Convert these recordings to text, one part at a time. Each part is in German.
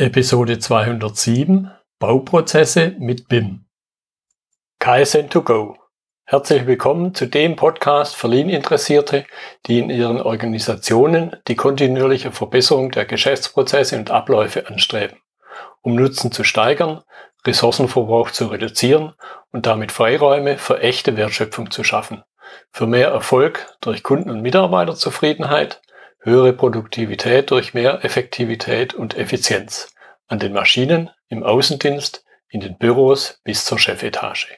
Episode 207 Bauprozesse mit BIM. KSN2Go. Herzlich willkommen zu dem Podcast für Lean-Interessierte, die in ihren Organisationen die kontinuierliche Verbesserung der Geschäftsprozesse und Abläufe anstreben, um Nutzen zu steigern, Ressourcenverbrauch zu reduzieren und damit Freiräume für echte Wertschöpfung zu schaffen, für mehr Erfolg durch Kunden- und Mitarbeiterzufriedenheit, höhere Produktivität durch mehr Effektivität und Effizienz an den Maschinen, im Außendienst, in den Büros bis zur Chefetage.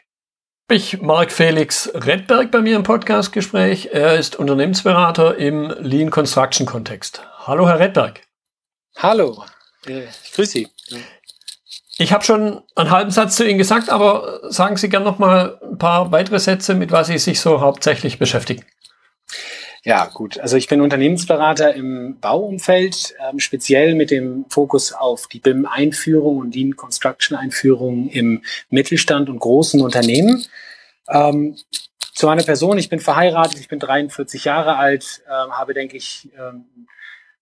Ich Marc Felix Redberg bei mir im Podcastgespräch. Er ist Unternehmensberater im Lean Construction Kontext. Hallo, Herr Redberg. Hallo, ich grüße Sie. Ich habe schon einen halben Satz zu Ihnen gesagt, aber sagen Sie gerne noch mal ein paar weitere Sätze, mit was Sie sich so hauptsächlich beschäftigen. Ja, gut. Also ich bin Unternehmensberater im Bauumfeld, ähm, speziell mit dem Fokus auf die BIM-Einführung und Lean Construction-Einführung im Mittelstand und großen Unternehmen. Ähm, zu meiner Person, ich bin verheiratet, ich bin 43 Jahre alt, äh, habe, denke ich, ähm,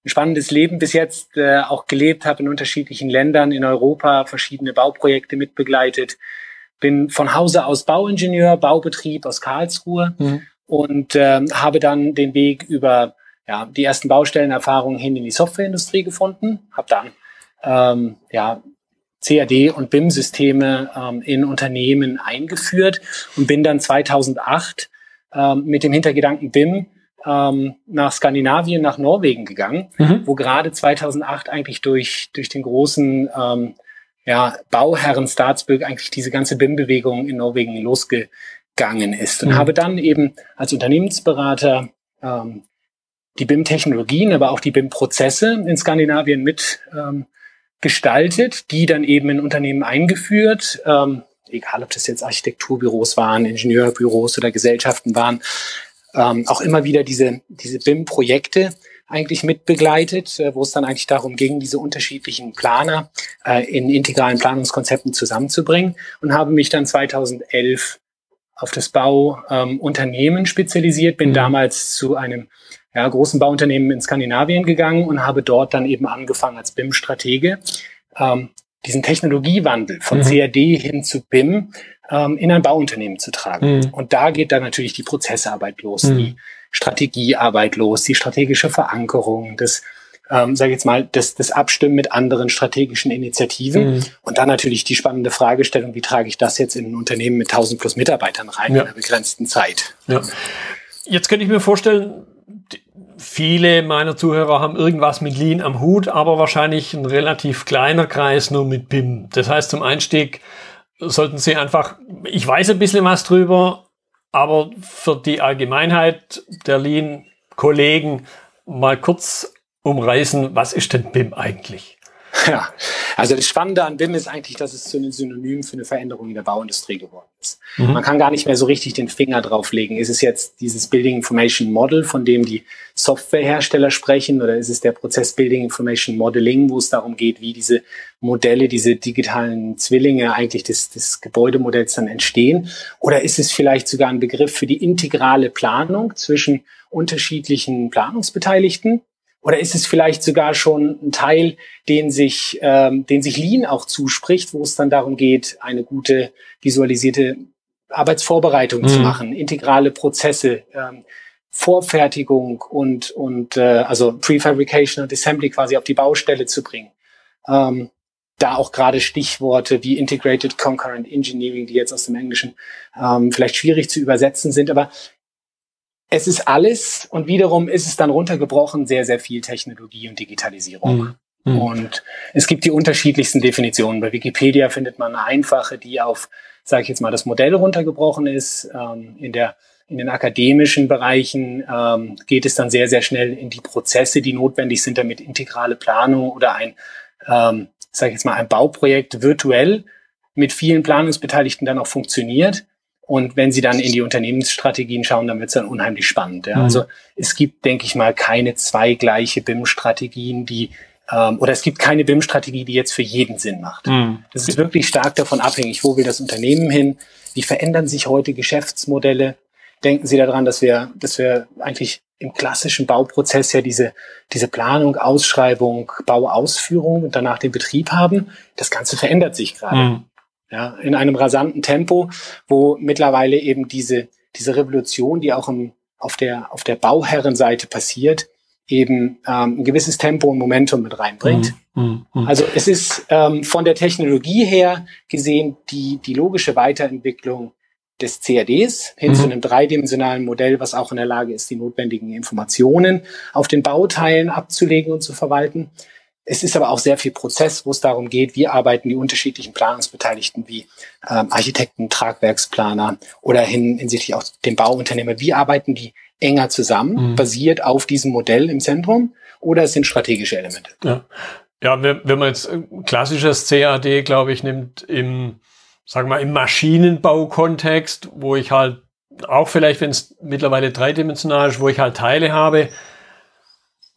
ein spannendes Leben bis jetzt äh, auch gelebt, habe in unterschiedlichen Ländern in Europa verschiedene Bauprojekte mitbegleitet, bin von Hause aus Bauingenieur, Baubetrieb aus Karlsruhe mhm und äh, habe dann den Weg über ja, die ersten Baustellenerfahrungen hin in die Softwareindustrie gefunden, habe dann ähm, ja, CAD und BIM-Systeme ähm, in Unternehmen eingeführt und bin dann 2008 ähm, mit dem Hintergedanken BIM ähm, nach Skandinavien, nach Norwegen gegangen, mhm. wo gerade 2008 eigentlich durch, durch den großen ähm, ja, Bauherren Staatsbürg eigentlich diese ganze BIM-Bewegung in Norwegen losge gegangen ist und mhm. habe dann eben als Unternehmensberater ähm, die BIM-Technologien, aber auch die BIM-Prozesse in Skandinavien mit ähm, gestaltet, die dann eben in Unternehmen eingeführt, ähm, egal ob das jetzt Architekturbüros waren, Ingenieurbüros oder Gesellschaften waren, ähm, auch immer wieder diese, diese BIM-Projekte eigentlich mitbegleitet, äh, wo es dann eigentlich darum ging, diese unterschiedlichen Planer äh, in integralen Planungskonzepten zusammenzubringen und habe mich dann 2011 auf das Bauunternehmen ähm, spezialisiert, bin mhm. damals zu einem ja, großen Bauunternehmen in Skandinavien gegangen und habe dort dann eben angefangen als BIM-Stratege, ähm, diesen Technologiewandel von mhm. CAD hin zu BIM ähm, in ein Bauunternehmen zu tragen. Mhm. Und da geht dann natürlich die Prozessarbeit los, mhm. die Strategiearbeit los, die strategische Verankerung, das ähm, sage ich jetzt mal, das, das Abstimmen mit anderen strategischen Initiativen mhm. und dann natürlich die spannende Fragestellung, wie trage ich das jetzt in ein Unternehmen mit 1000 plus Mitarbeitern rein ja. in einer begrenzten Zeit. Ja. Jetzt könnte ich mir vorstellen, viele meiner Zuhörer haben irgendwas mit Lean am Hut, aber wahrscheinlich ein relativ kleiner Kreis nur mit BIM. Das heißt, zum Einstieg sollten Sie einfach, ich weiß ein bisschen was drüber, aber für die Allgemeinheit der Lean-Kollegen mal kurz umreißen, was ist denn BIM eigentlich? Ja, also das Spannende an BIM ist eigentlich, dass es zu einem Synonym für eine Veränderung in der Bauindustrie geworden ist. Mhm. Man kann gar nicht mehr so richtig den Finger drauflegen. Ist es jetzt dieses Building Information Model, von dem die Softwarehersteller sprechen, oder ist es der Prozess Building Information Modeling, wo es darum geht, wie diese Modelle, diese digitalen Zwillinge eigentlich des, des Gebäudemodells dann entstehen? Oder ist es vielleicht sogar ein Begriff für die integrale Planung zwischen unterschiedlichen Planungsbeteiligten? Oder ist es vielleicht sogar schon ein Teil, den sich, ähm, den sich Lean auch zuspricht, wo es dann darum geht, eine gute visualisierte Arbeitsvorbereitung mhm. zu machen, integrale Prozesse, ähm, Vorfertigung und, und äh, also Prefabrication und Assembly quasi auf die Baustelle zu bringen. Ähm, da auch gerade Stichworte wie Integrated Concurrent Engineering, die jetzt aus dem Englischen ähm, vielleicht schwierig zu übersetzen sind, aber es ist alles und wiederum ist es dann runtergebrochen sehr, sehr viel Technologie und Digitalisierung. Mhm. mhm. Und es gibt die unterschiedlichsten Definitionen. Bei Wikipedia findet man eine einfache, die auf, sage ich jetzt mal, das Modell runtergebrochen ist. Ähm, in der in den akademischen Bereichen ähm, geht es dann sehr, sehr schnell in die Prozesse, die notwendig sind, damit integrale Planung oder ein, ähm, sage ich jetzt mal, ein Bauprojekt virtuell mit vielen Planungsbeteiligten dann auch funktioniert. Und wenn Sie dann in die Unternehmensstrategien schauen, dann wird es dann unheimlich spannend. Ja? Mhm. Also es gibt, denke ich mal, keine zwei gleiche BIM-Strategien, die ähm, oder es gibt keine BIM-Strategie, die jetzt für jeden Sinn macht. Mhm. Das ist wirklich stark davon abhängig, wo will das Unternehmen hin, wie verändern sich heute Geschäftsmodelle. Denken Sie daran, dass wir, dass wir eigentlich im klassischen Bauprozess ja diese, diese Planung, Ausschreibung, Bauausführung und danach den Betrieb haben. Das Ganze verändert sich gerade. Mhm. Ja, in einem rasanten Tempo, wo mittlerweile eben diese, diese Revolution, die auch im, auf der, auf der Bauherrenseite passiert, eben ähm, ein gewisses Tempo und Momentum mit reinbringt. Mm, mm, mm. Also es ist ähm, von der Technologie her gesehen die, die logische Weiterentwicklung des CADs hin zu mhm. einem dreidimensionalen Modell, was auch in der Lage ist, die notwendigen Informationen auf den Bauteilen abzulegen und zu verwalten. Es ist aber auch sehr viel Prozess, wo es darum geht, wie arbeiten die unterschiedlichen Planungsbeteiligten wie ähm, Architekten, Tragwerksplaner oder hin, hinsichtlich auch dem Bauunternehmer, wie arbeiten die enger zusammen, mhm. basiert auf diesem Modell im Zentrum oder es sind strategische Elemente? Ja, ja wenn, wenn man jetzt klassisches CAD, glaube ich, nimmt im, sagen wir mal, im Maschinenbaukontext, wo ich halt auch vielleicht, wenn es mittlerweile dreidimensional ist, wo ich halt Teile habe,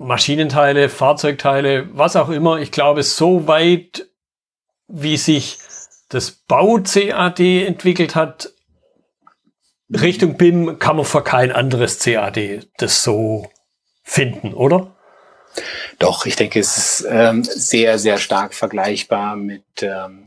Maschinenteile, Fahrzeugteile, was auch immer. Ich glaube, so weit, wie sich das Bau-CAD entwickelt hat, Richtung BIM kann man für kein anderes CAD das so finden, oder? Doch, ich denke, es ist ähm, sehr, sehr stark vergleichbar mit ähm,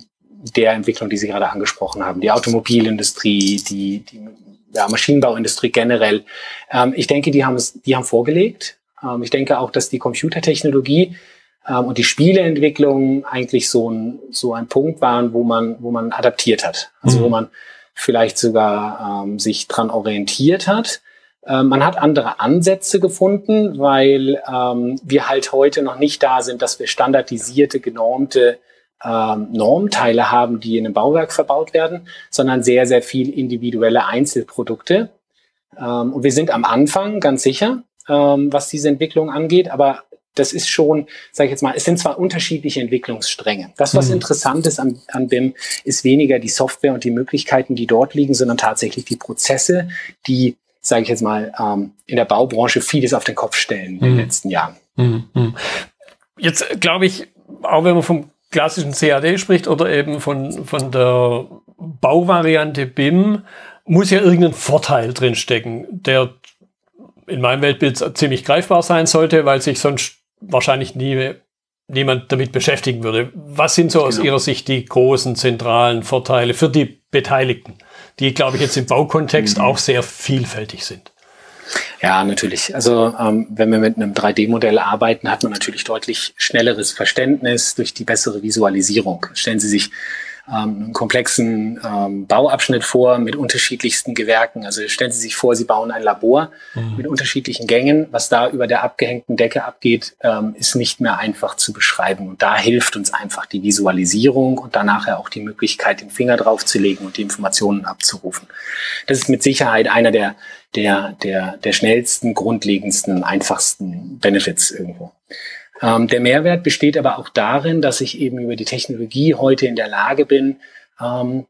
der Entwicklung, die Sie gerade angesprochen haben. Die Automobilindustrie, die, die ja, Maschinenbauindustrie generell. Ähm, ich denke, die haben es, die haben vorgelegt. Ähm, ich denke auch, dass die Computertechnologie ähm, und die Spieleentwicklung eigentlich so ein, so ein Punkt waren, wo man, wo man adaptiert hat. Also mhm. wo man vielleicht sogar ähm, sich dran orientiert hat. Ähm, man hat andere Ansätze gefunden, weil ähm, wir halt heute noch nicht da sind, dass wir standardisierte, genormte ähm, Normteile haben, die in einem Bauwerk verbaut werden, sondern sehr, sehr viel individuelle Einzelprodukte. Ähm, und wir sind am Anfang, ganz sicher, ähm, was diese Entwicklung angeht, aber das ist schon, sage ich jetzt mal, es sind zwar unterschiedliche Entwicklungsstränge. Das, was mhm. interessant ist an, an BIM, ist weniger die Software und die Möglichkeiten, die dort liegen, sondern tatsächlich die Prozesse, die, sage ich jetzt mal, ähm, in der Baubranche vieles auf den Kopf stellen in den mhm. letzten Jahren. Mhm. mhm. Jetzt glaube ich, auch wenn man vom klassischen CAD spricht oder eben von, von der Bauvariante BIM, muss ja irgendein Vorteil drinstecken, der in meinem Weltbild ziemlich greifbar sein sollte, weil sich sonst wahrscheinlich nie niemand damit beschäftigen würde. Was sind so genau. aus Ihrer Sicht die großen zentralen Vorteile für die Beteiligten, die, glaube ich, jetzt im Baukontext mhm. auch sehr vielfältig sind? Ja, natürlich. Also ähm, wenn wir mit einem 3D-Modell arbeiten, hat man natürlich deutlich schnelleres Verständnis durch die bessere Visualisierung. Stellen Sie sich ähm, einen komplexen ähm, Bauabschnitt vor mit unterschiedlichsten Gewerken. Also stellen Sie sich vor, Sie bauen ein Labor mhm. mit unterschiedlichen Gängen. Was da über der abgehängten Decke abgeht, ähm, ist nicht mehr einfach zu beschreiben. Und da hilft uns einfach die Visualisierung und danach auch die Möglichkeit, den Finger draufzulegen und die Informationen abzurufen. Das ist mit Sicherheit einer der, der, der, der schnellsten, grundlegendsten, einfachsten Benefits irgendwo. Ähm, der Mehrwert besteht aber auch darin, dass ich eben über die Technologie heute in der Lage bin, ähm,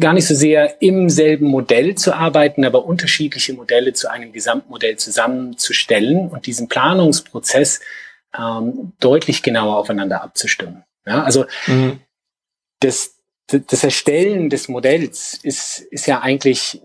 gar nicht so sehr im selben Modell zu arbeiten, aber unterschiedliche Modelle zu einem Gesamtmodell zusammenzustellen und diesen Planungsprozess ähm, deutlich genauer aufeinander abzustimmen. Ja, also mhm. das, das Erstellen des Modells ist, ist ja eigentlich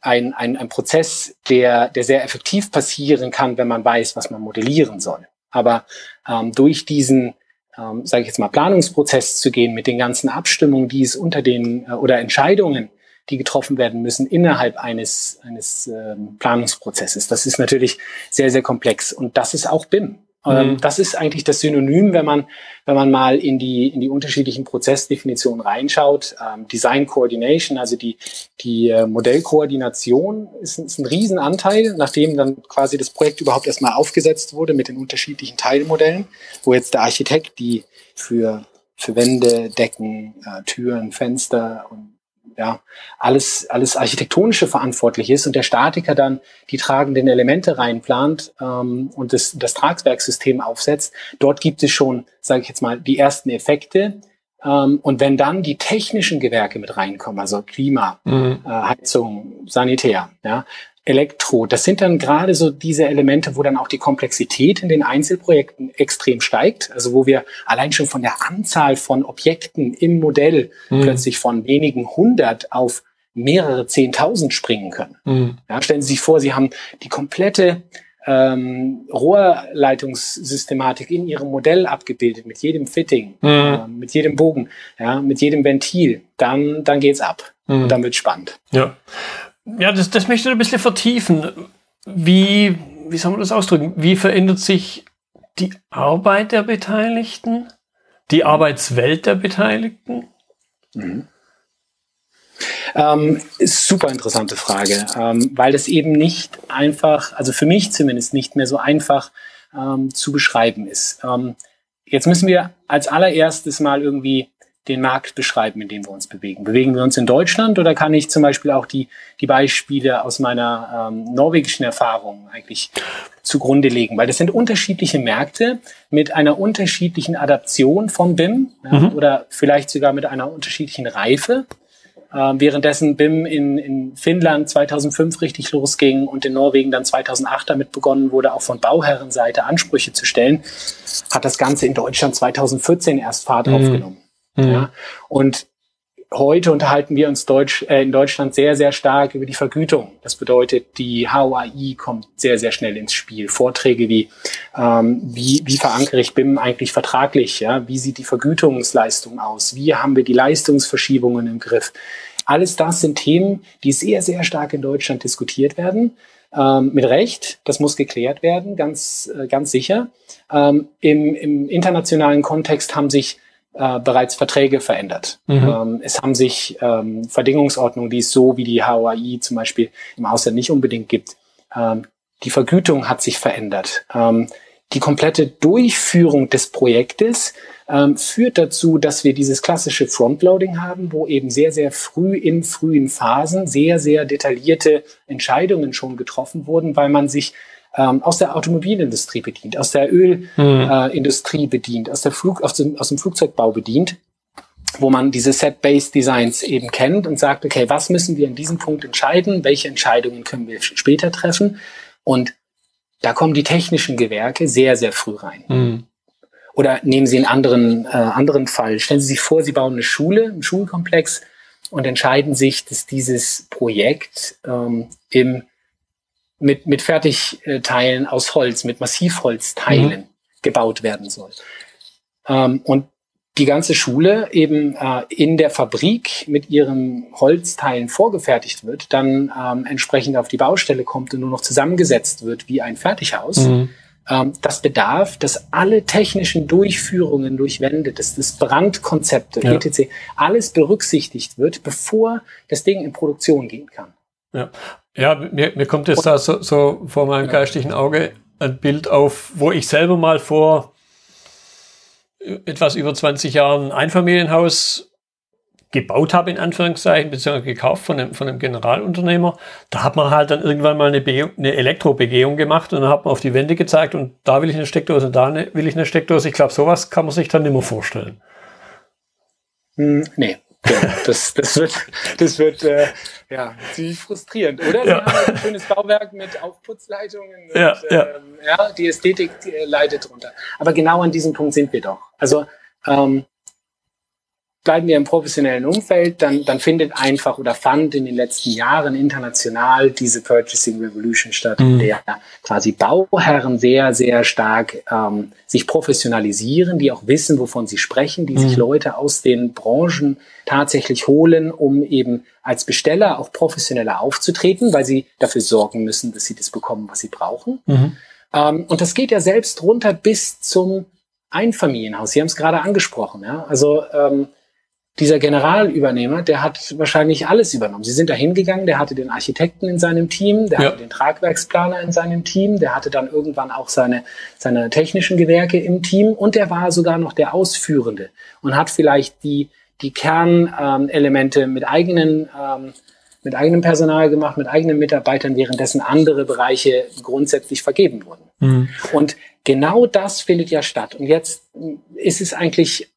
ein, ein, ein Prozess, der, der sehr effektiv passieren kann, wenn man weiß, was man modellieren soll. Aber ähm, durch diesen, ähm, sage ich jetzt mal, Planungsprozess zu gehen mit den ganzen Abstimmungen, die es unter den äh, oder Entscheidungen, die getroffen werden müssen innerhalb eines eines ähm, Planungsprozesses, das ist natürlich sehr sehr komplex und das ist auch BIM. Ähm, mhm. Das ist eigentlich das Synonym, wenn man, wenn man mal in die, in die unterschiedlichen Prozessdefinitionen reinschaut. Ähm, Design Coordination, also die, die äh, Modellkoordination ist, ist ein Riesenanteil, nachdem dann quasi das Projekt überhaupt erstmal aufgesetzt wurde mit den unterschiedlichen Teilmodellen, wo jetzt der Architekt die für, für Wände, Decken, äh, Türen, Fenster und ja, alles, alles architektonische verantwortlich ist und der Statiker dann die tragenden Elemente reinplant ähm, und das, das Tragwerkssystem aufsetzt. Dort gibt es schon, sage ich jetzt mal, die ersten Effekte. Ähm, und wenn dann die technischen Gewerke mit reinkommen, also Klima, mhm. äh, Heizung, Sanitär, ja, Elektro. Das sind dann gerade so diese Elemente, wo dann auch die Komplexität in den Einzelprojekten extrem steigt. Also wo wir allein schon von der Anzahl von Objekten im Modell mhm. plötzlich von wenigen hundert auf mehrere Zehntausend springen können. Mhm. Ja, stellen Sie sich vor, Sie haben die komplette ähm, Rohrleitungssystematik in Ihrem Modell abgebildet, mit jedem Fitting, mhm. äh, mit jedem Bogen, ja, mit jedem Ventil. Dann, dann geht's ab. Mhm. Und dann wird spannend. Ja. Ja, das, das möchte ich ein bisschen vertiefen. Wie, wie soll man das ausdrücken? Wie verändert sich die Arbeit der Beteiligten? Die Arbeitswelt der Beteiligten? Mhm. Ähm, super interessante Frage, ähm, weil das eben nicht einfach, also für mich zumindest nicht mehr so einfach ähm, zu beschreiben ist. Ähm, jetzt müssen wir als allererstes mal irgendwie den Markt beschreiben, in dem wir uns bewegen. Bewegen wir uns in Deutschland oder kann ich zum Beispiel auch die, die Beispiele aus meiner ähm, norwegischen Erfahrung eigentlich zugrunde legen? Weil das sind unterschiedliche Märkte mit einer unterschiedlichen Adaption von BIM ja, mhm. oder vielleicht sogar mit einer unterschiedlichen Reife. Äh, währenddessen BIM in, in Finnland 2005 richtig losging und in Norwegen dann 2008 damit begonnen wurde, auch von Bauherrenseite Ansprüche zu stellen, hat das Ganze in Deutschland 2014 erst Fahrt mhm. aufgenommen. Mhm. Ja? Und heute unterhalten wir uns Deutsch, äh, in Deutschland sehr, sehr stark über die Vergütung. Das bedeutet, die HOAI kommt sehr, sehr schnell ins Spiel. Vorträge wie, ähm, wie, wie verankere ich BIM eigentlich vertraglich? Ja? Wie sieht die Vergütungsleistung aus? Wie haben wir die Leistungsverschiebungen im Griff? Alles das sind Themen, die sehr, sehr stark in Deutschland diskutiert werden. Ähm, mit Recht, das muss geklärt werden, ganz, äh, ganz sicher. Ähm, im, Im internationalen Kontext haben sich äh, bereits Verträge verändert. Mhm. Ähm, es haben sich ähm, Verdingungsordnungen, die es so wie die HOAI zum Beispiel im Ausland nicht unbedingt gibt. Ähm, die Vergütung hat sich verändert. Ähm, die komplette Durchführung des Projektes ähm, führt dazu, dass wir dieses klassische Frontloading haben, wo eben sehr, sehr früh in frühen Phasen sehr, sehr detaillierte Entscheidungen schon getroffen wurden, weil man sich ähm, aus der Automobilindustrie bedient, aus der Ölindustrie hm. äh, bedient, aus, der Flug, aus, dem, aus dem Flugzeugbau bedient, wo man diese Set-Based Designs eben kennt und sagt, okay, was müssen wir in diesem Punkt entscheiden, welche Entscheidungen können wir später treffen und da kommen die technischen Gewerke sehr, sehr früh rein. Hm. Oder nehmen Sie einen anderen, äh, anderen Fall. Stellen Sie sich vor, Sie bauen eine Schule, einen Schulkomplex und entscheiden sich, dass dieses Projekt ähm, im mit, mit Fertigteilen aus Holz, mit Massivholzteilen mhm. gebaut werden soll. Ähm, und die ganze Schule eben äh, in der Fabrik mit ihren Holzteilen vorgefertigt wird, dann ähm, entsprechend auf die Baustelle kommt und nur noch zusammengesetzt wird wie ein Fertighaus. Mhm. Ähm, das bedarf, dass alle technischen Durchführungen durch Wände, dass das Brandkonzepte, ja. etc., alles berücksichtigt wird, bevor das Ding in Produktion gehen kann. Ja, ja, mir, mir kommt jetzt da so, so vor meinem geistigen Auge ein Bild auf, wo ich selber mal vor etwas über 20 Jahren ein Einfamilienhaus gebaut habe, in Anführungszeichen, beziehungsweise gekauft von einem, von einem Generalunternehmer. Da hat man halt dann irgendwann mal eine, Be eine Elektrobegehung gemacht und dann hat man auf die Wände gezeigt und da will ich eine Steckdose und da eine, will ich eine Steckdose. Ich glaube, sowas kann man sich dann nicht mehr vorstellen. Hm, nee, das, das wird, das wird äh, ja, ziemlich frustrierend, oder? Sie ja. haben ein schönes Bauwerk mit Aufputzleitungen und ja, ja. Ähm, ja die Ästhetik äh, leidet drunter. Aber genau an diesem Punkt sind wir doch. Also ähm, bleiben wir im professionellen Umfeld, dann, dann findet einfach oder fand in den letzten Jahren international diese Purchasing Revolution statt, mhm. in der quasi Bauherren sehr, sehr stark ähm, sich professionalisieren, die auch wissen, wovon sie sprechen, die mhm. sich Leute aus den Branchen tatsächlich holen, um eben als Besteller auch professioneller aufzutreten, weil sie dafür sorgen müssen, dass sie das bekommen, was sie brauchen. Mhm. Ähm, und das geht ja selbst runter bis zum Einfamilienhaus. Sie haben es gerade angesprochen. Ja? Also ähm, dieser Generalübernehmer, der hat wahrscheinlich alles übernommen. Sie sind da hingegangen, der hatte den Architekten in seinem Team, der ja. hatte den Tragwerksplaner in seinem Team, der hatte dann irgendwann auch seine, seine technischen Gewerke im Team und der war sogar noch der Ausführende und hat vielleicht die, die Kernelemente ähm, mit eigenen, ähm, mit eigenem Personal gemacht, mit eigenen Mitarbeitern, währenddessen andere Bereiche grundsätzlich vergeben wurden. Mhm. Und genau das findet ja statt. Und jetzt ist es eigentlich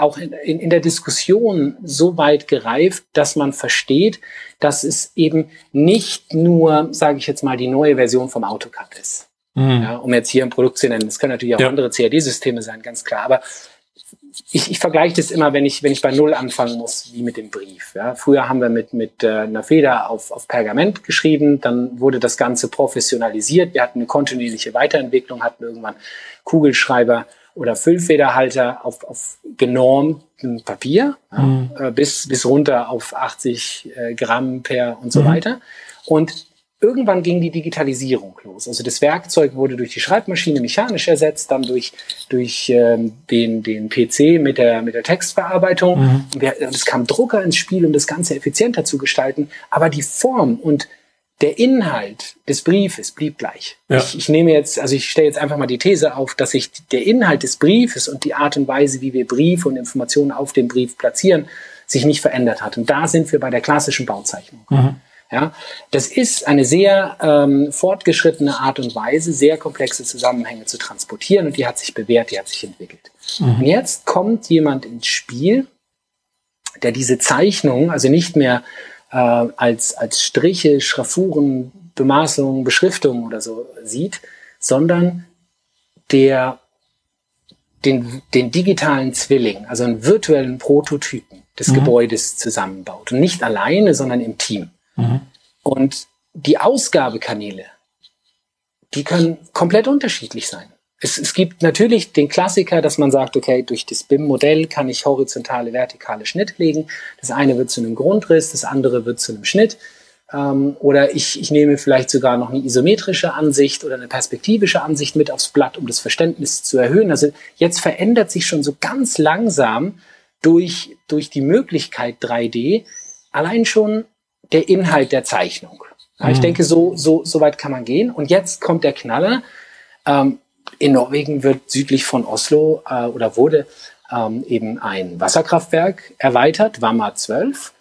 auch in, in, in der Diskussion so weit gereift, dass man versteht, dass es eben nicht nur, sage ich jetzt mal, die neue Version vom AutoCAD ist. Mhm. Ja, um jetzt hier ein Produkt zu nennen. Es können natürlich auch ja. andere CAD-Systeme sein, ganz klar. Aber ich, ich vergleiche das immer, wenn ich, wenn ich bei Null anfangen muss, wie mit dem Brief. Ja. Früher haben wir mit, mit äh, einer Feder auf, auf Pergament geschrieben, dann wurde das Ganze professionalisiert. Wir hatten eine kontinuierliche Weiterentwicklung, hatten irgendwann Kugelschreiber oder Füllfederhalter auf, auf genormtem Papier, mhm. ja, äh, bis, bis runter auf 80 äh, Gramm per und so mhm. weiter. Und irgendwann ging die Digitalisierung los. Also das Werkzeug wurde durch die Schreibmaschine mechanisch ersetzt, dann durch, durch ähm, den, den PC mit der, mit der Textverarbeitung. Mhm. Wir, es kam Drucker ins Spiel, um das Ganze effizienter zu gestalten. Aber die Form und der Inhalt des Briefes blieb gleich. Ja. Ich, ich nehme jetzt, also ich stelle jetzt einfach mal die These auf, dass sich der Inhalt des Briefes und die Art und Weise, wie wir Briefe und Informationen auf dem Brief platzieren, sich nicht verändert hat. Und da sind wir bei der klassischen Bauzeichnung. Mhm. Ja, das ist eine sehr ähm, fortgeschrittene Art und Weise, sehr komplexe Zusammenhänge zu transportieren und die hat sich bewährt, die hat sich entwickelt. Mhm. Und jetzt kommt jemand ins Spiel, der diese Zeichnung, also nicht mehr äh, als, als Striche, Schraffuren, Bemaßungen, Beschriftungen oder so sieht, sondern der den, den digitalen Zwilling, also einen virtuellen Prototypen des mhm. Gebäudes zusammenbaut. Und nicht alleine, sondern im Team. Mhm. Und die Ausgabekanäle, die können komplett unterschiedlich sein. Es, es gibt natürlich den Klassiker, dass man sagt, okay, durch das BIM-Modell kann ich horizontale, vertikale Schnitt legen. Das eine wird zu einem Grundriss, das andere wird zu einem Schnitt. Ähm, oder ich, ich nehme vielleicht sogar noch eine isometrische Ansicht oder eine perspektivische Ansicht mit aufs Blatt, um das Verständnis zu erhöhen. Also jetzt verändert sich schon so ganz langsam durch, durch die Möglichkeit 3D allein schon der Inhalt der Zeichnung. Ja, mhm. Ich denke, so, so, so weit kann man gehen. Und jetzt kommt der Knaller. Ähm, in Norwegen wird südlich von Oslo äh, oder wurde ähm, eben ein Wasserkraftwerk erweitert, Wammer 12.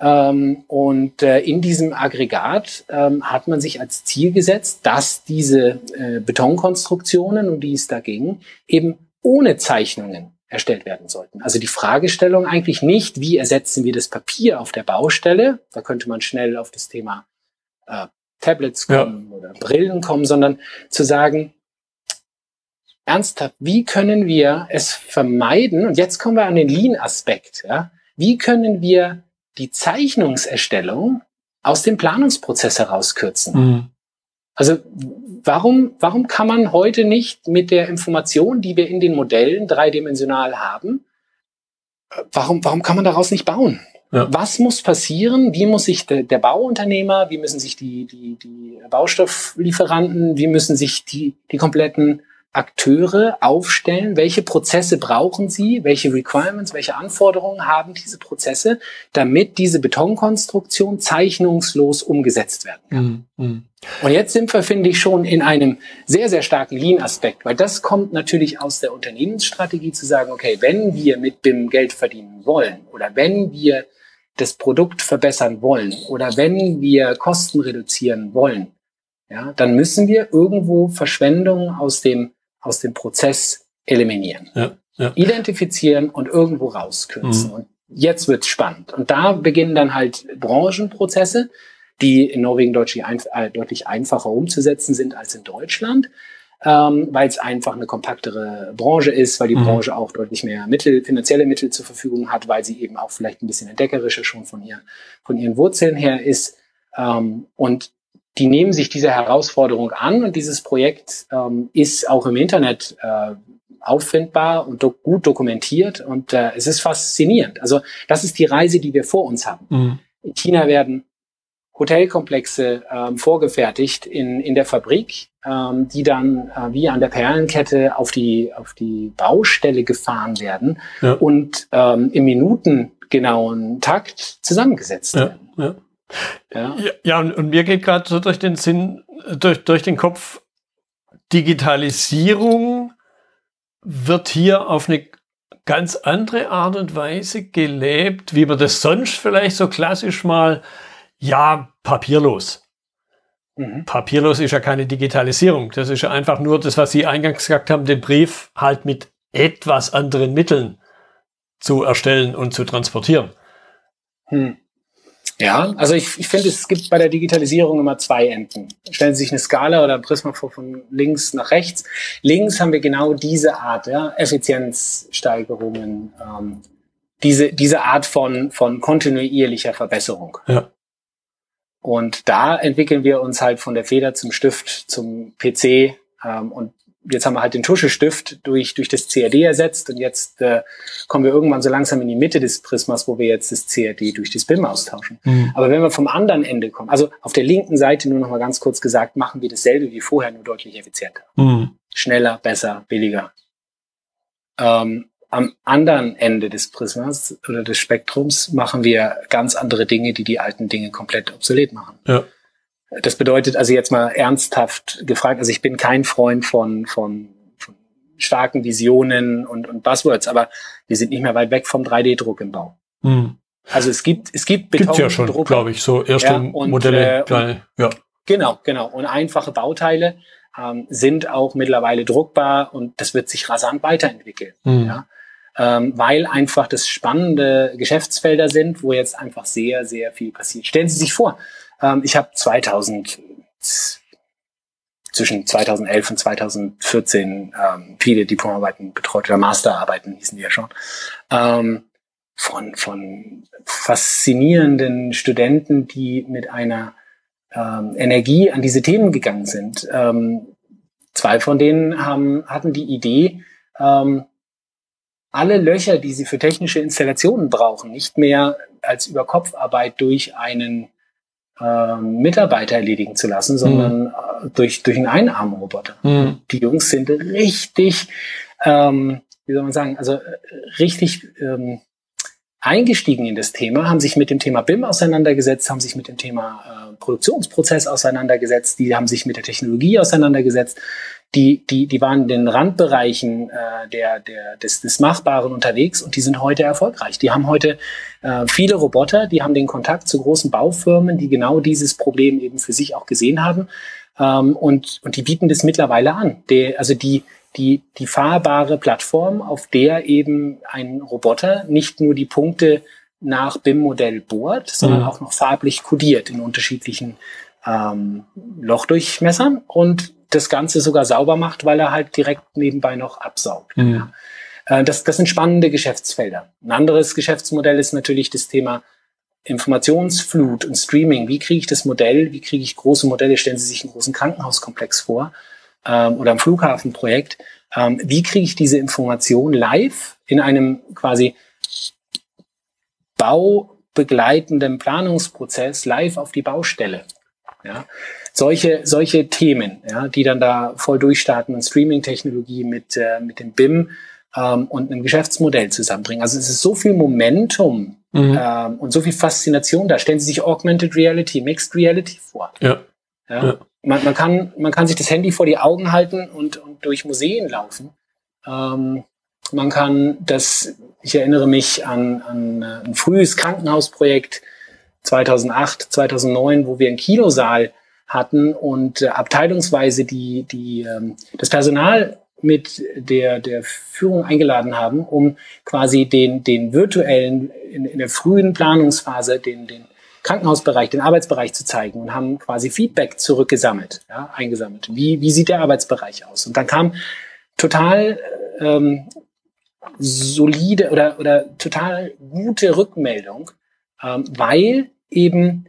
Ähm, und äh, in diesem Aggregat ähm, hat man sich als Ziel gesetzt, dass diese äh, Betonkonstruktionen, um die es da ging, eben ohne Zeichnungen erstellt werden sollten. Also die Fragestellung eigentlich nicht, wie ersetzen wir das Papier auf der Baustelle, da könnte man schnell auf das Thema äh, Tablets kommen ja. oder Brillen kommen, sondern zu sagen, ernsthaft, wie können wir es vermeiden, und jetzt kommen wir an den Lean-Aspekt, ja, wie können wir die Zeichnungserstellung aus dem Planungsprozess herauskürzen? Mhm. Also warum, warum kann man heute nicht mit der Information, die wir in den Modellen dreidimensional haben, warum, warum kann man daraus nicht bauen? Ja. Was muss passieren? Wie muss sich der, der, Bauunternehmer, wie müssen sich die, die, die Baustofflieferanten, wie müssen sich die, die kompletten Akteure aufstellen, welche Prozesse brauchen sie, welche Requirements, welche Anforderungen haben diese Prozesse, damit diese Betonkonstruktion zeichnungslos umgesetzt werden kann. Mhm. Und jetzt sind wir, finde ich, schon in einem sehr, sehr starken Lean-Aspekt, weil das kommt natürlich aus der Unternehmensstrategie zu sagen, okay, wenn wir mit BIM Geld verdienen wollen oder wenn wir das Produkt verbessern wollen oder wenn wir Kosten reduzieren wollen, ja, dann müssen wir irgendwo Verschwendung aus dem aus dem Prozess eliminieren. Ja, ja. Identifizieren und irgendwo rauskürzen. Mhm. Und jetzt wird's spannend. Und da beginnen dann halt Branchenprozesse, die in Norwegen deutlich, einf äh, deutlich einfacher umzusetzen sind als in Deutschland, ähm, weil es einfach eine kompaktere Branche ist, weil die mhm. Branche auch deutlich mehr Mittel, finanzielle Mittel zur Verfügung hat, weil sie eben auch vielleicht ein bisschen entdeckerischer schon von, ihr, von ihren Wurzeln her ist. Ähm, und die nehmen sich diese Herausforderung an und dieses Projekt ähm, ist auch im Internet äh, auffindbar und do gut dokumentiert und äh, es ist faszinierend. Also das ist die Reise, die wir vor uns haben. Mhm. In China werden Hotelkomplexe ähm, vorgefertigt in, in der Fabrik, ähm, die dann äh, wie an der Perlenkette auf die, auf die Baustelle gefahren werden ja. und ähm, im minutengenauen Takt zusammengesetzt ja, werden. Ja. Ja, ja und, und mir geht gerade so durch den Sinn, durch, durch den Kopf, Digitalisierung wird hier auf eine ganz andere Art und Weise gelebt, wie man das sonst vielleicht so klassisch mal, ja, papierlos. Mhm. Papierlos ist ja keine Digitalisierung. Das ist ja einfach nur das, was Sie eingangs gesagt haben, den Brief halt mit etwas anderen Mitteln zu erstellen und zu transportieren. Hm. Ja, also ich, ich finde, es gibt bei der Digitalisierung immer zwei Enden. Stellen Sie sich eine Skala oder ein Prisma vor von links nach rechts. Links haben wir genau diese Art, ja, Effizienzsteigerungen, ähm, diese, diese Art von, von kontinuierlicher Verbesserung. Ja. Und da entwickeln wir uns halt von der Feder zum Stift, zum PC ähm, und jetzt haben wir halt den Tuschestift durch, durch das CAD ersetzt und jetzt äh, kommen wir irgendwann so langsam in die Mitte des Prismas, wo wir jetzt das CAD durch das BIM austauschen. Mhm. Aber wenn wir vom anderen Ende kommen, also auf der linken Seite nur noch mal ganz kurz gesagt, machen wir dasselbe wie vorher, nur deutlich effizienter. Mhm. Schneller, besser, billiger. Ähm, am anderen Ende des Prismas oder des Spektrums machen wir ganz andere Dinge, die die alten Dinge komplett obsolet machen. Ja. Das bedeutet also jetzt mal ernsthaft gefragt, also ich bin kein Freund von, von, von starken Visionen und, und Buzzwords, aber wir sind nicht mehr weit weg vom 3D-Druck im Bau. Hm. Also es gibt, es gibt Beton Gibt's ja schon, glaube ich, so erste ja, und, Modelle. Äh, und, ja. Genau, genau. Und einfache Bauteile ähm, sind auch mittlerweile druckbar und das wird sich rasant weiterentwickeln. Hm. Ja? Ähm, weil einfach das spannende Geschäftsfelder sind, wo jetzt einfach sehr, sehr viel passiert. Stellen Sie sich vor, ähm, ich habe 2000 zwischen 2011 und 2014 ähm, viele Diplomarbeiten betreut oder Masterarbeiten hießen die ja schon. Ähm, von, von faszinierenden Studenten, die mit einer ähm, Energie an diese Themen gegangen sind. Ähm, zwei von denen haben, hatten die Idee, ähm, alle Löcher, die sie für technische Installationen brauchen, nicht mehr als Überkopfarbeit durch einen äh, Mitarbeiter erledigen zu lassen, sondern mhm. durch, durch einen Einarmroboter. Mhm. Die Jungs sind richtig, ähm, wie soll man sagen, also äh, richtig ähm, eingestiegen in das Thema, haben sich mit dem Thema BIM auseinandergesetzt, haben sich mit dem Thema äh, Produktionsprozess auseinandergesetzt, die haben sich mit der Technologie auseinandergesetzt, die, die, die waren in den Randbereichen äh, der, der, des, des Machbaren unterwegs und die sind heute erfolgreich. Die haben heute äh, viele Roboter, die haben den Kontakt zu großen Baufirmen, die genau dieses Problem eben für sich auch gesehen haben. Ähm, und, und die bieten das mittlerweile an. Die, also die, die, die fahrbare Plattform, auf der eben ein Roboter nicht nur die Punkte nach BIM-Modell bohrt, sondern mhm. auch noch farblich kodiert in unterschiedlichen ähm, Lochdurchmessern und das Ganze sogar sauber macht, weil er halt direkt nebenbei noch absaugt. Mhm. Das, das sind spannende Geschäftsfelder. Ein anderes Geschäftsmodell ist natürlich das Thema Informationsflut und Streaming. Wie kriege ich das Modell? Wie kriege ich große Modelle? Stellen Sie sich einen großen Krankenhauskomplex vor ähm, oder ein Flughafenprojekt. Ähm, wie kriege ich diese Information live in einem quasi baubegleitenden Planungsprozess live auf die Baustelle? Ja, solche, solche Themen, ja, die dann da voll durchstarten und Streaming-Technologie mit, äh, mit dem BIM ähm, und einem Geschäftsmodell zusammenbringen. Also es ist so viel Momentum mhm. ähm, und so viel Faszination da. Stellen Sie sich Augmented Reality, Mixed Reality vor. Ja. ja. ja. Man, man, kann, man kann sich das Handy vor die Augen halten und, und durch Museen laufen. Ähm, man kann das, ich erinnere mich an, an äh, ein frühes Krankenhausprojekt 2008, 2009, wo wir einen Kinosaal hatten und äh, abteilungsweise die, die, ähm, das Personal mit der, der Führung eingeladen haben, um quasi den, den virtuellen, in, in der frühen Planungsphase, den, den Krankenhausbereich, den Arbeitsbereich zu zeigen und haben quasi Feedback zurückgesammelt, ja, eingesammelt. Wie, wie sieht der Arbeitsbereich aus? Und dann kam total ähm, solide oder, oder total gute Rückmeldung, ähm, weil eben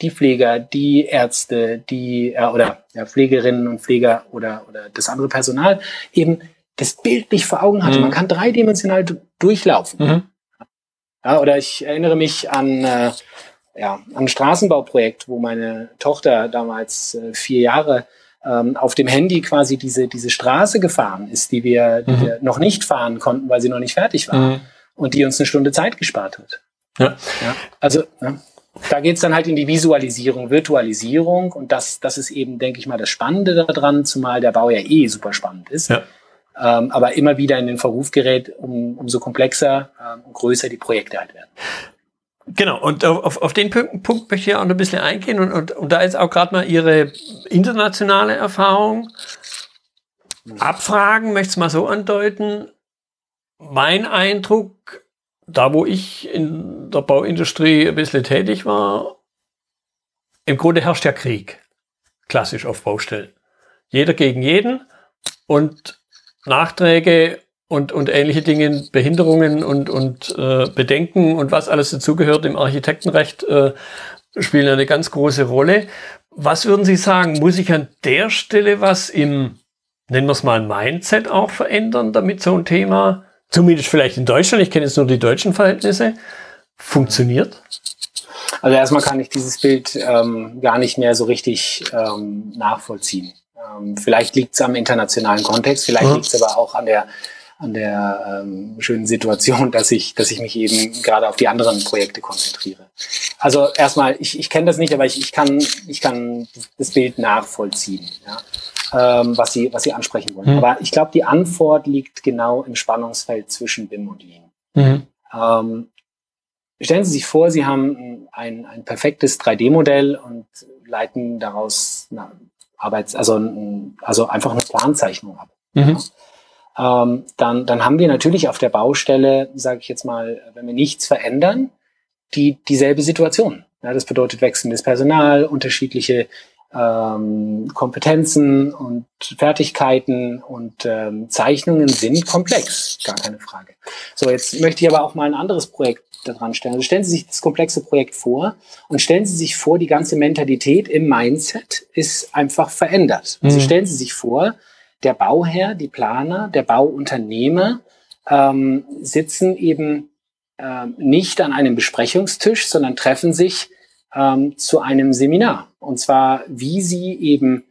die Pfleger, die Ärzte, die äh, oder ja, Pflegerinnen und Pfleger oder oder das andere Personal eben das Bild nicht vor Augen hatte. Mhm. Man kann dreidimensional durchlaufen. Mhm. Ja, oder ich erinnere mich an äh, ja, an ein Straßenbauprojekt, wo meine Tochter damals äh, vier Jahre ähm, auf dem Handy quasi diese diese Straße gefahren ist, die wir, die mhm. wir noch nicht fahren konnten, weil sie noch nicht fertig war mhm. und die uns eine Stunde Zeit gespart hat. Ja. ja also ja da geht's dann halt in die Visualisierung, Virtualisierung und das, das ist eben, denke ich mal, das Spannende daran, zumal der Bau ja eh super spannend ist. Ja. Ähm, aber immer wieder in den Verruf gerät, um, umso komplexer ähm, und größer die Projekte halt werden. Genau, und auf, auf den Punkt, Punkt möchte ich auch noch ein bisschen eingehen und, und, und da ist auch gerade mal Ihre internationale Erfahrung. Abfragen, möchte es mal so andeuten. Mein Eindruck da wo ich in der Bauindustrie ein bisschen tätig war, im Grunde herrscht ja Krieg. Klassisch auf Baustellen. Jeder gegen jeden und Nachträge und, und ähnliche Dinge, Behinderungen und, und äh, Bedenken und was alles dazugehört im Architektenrecht äh, spielen eine ganz große Rolle. Was würden Sie sagen, muss ich an der Stelle was im, nennen wir es mal, Mindset auch verändern, damit so ein Thema, zumindest vielleicht in Deutschland, ich kenne jetzt nur die deutschen Verhältnisse, funktioniert? Also erstmal kann ich dieses Bild ähm, gar nicht mehr so richtig ähm, nachvollziehen. Ähm, vielleicht liegt es am internationalen Kontext, vielleicht mhm. liegt es aber auch an der an der ähm, schönen Situation, dass ich, dass ich mich eben gerade auf die anderen Projekte konzentriere. Also erstmal, ich, ich kenne das nicht, aber ich, ich, kann, ich kann das Bild nachvollziehen, ja, ähm, was, Sie, was Sie ansprechen wollen. Mhm. Aber ich glaube, die Antwort liegt genau im Spannungsfeld zwischen BIM und Lean. Mhm. Ähm, stellen Sie sich vor, Sie haben ein, ein perfektes 3D-Modell und leiten daraus eine Arbeits-, also, also einfach eine Planzeichnung ab. Mhm. Ja ähm, dann, dann haben wir natürlich auf der Baustelle, sage ich jetzt mal, wenn wir nichts verändern, die dieselbe Situation. Ja, das bedeutet wechselndes Personal, unterschiedliche ähm, Kompetenzen und Fertigkeiten und ähm, Zeichnungen sind komplex, gar keine Frage. So, jetzt möchte ich aber auch mal ein anderes Projekt daran stellen. Also stellen Sie sich das komplexe Projekt vor und stellen Sie sich vor, die ganze Mentalität im Mindset ist einfach verändert. Also mhm. stellen Sie sich vor, der Bauherr, die Planer, der Bauunternehmer ähm, sitzen eben äh, nicht an einem Besprechungstisch, sondern treffen sich ähm, zu einem Seminar. Und zwar, wie sie eben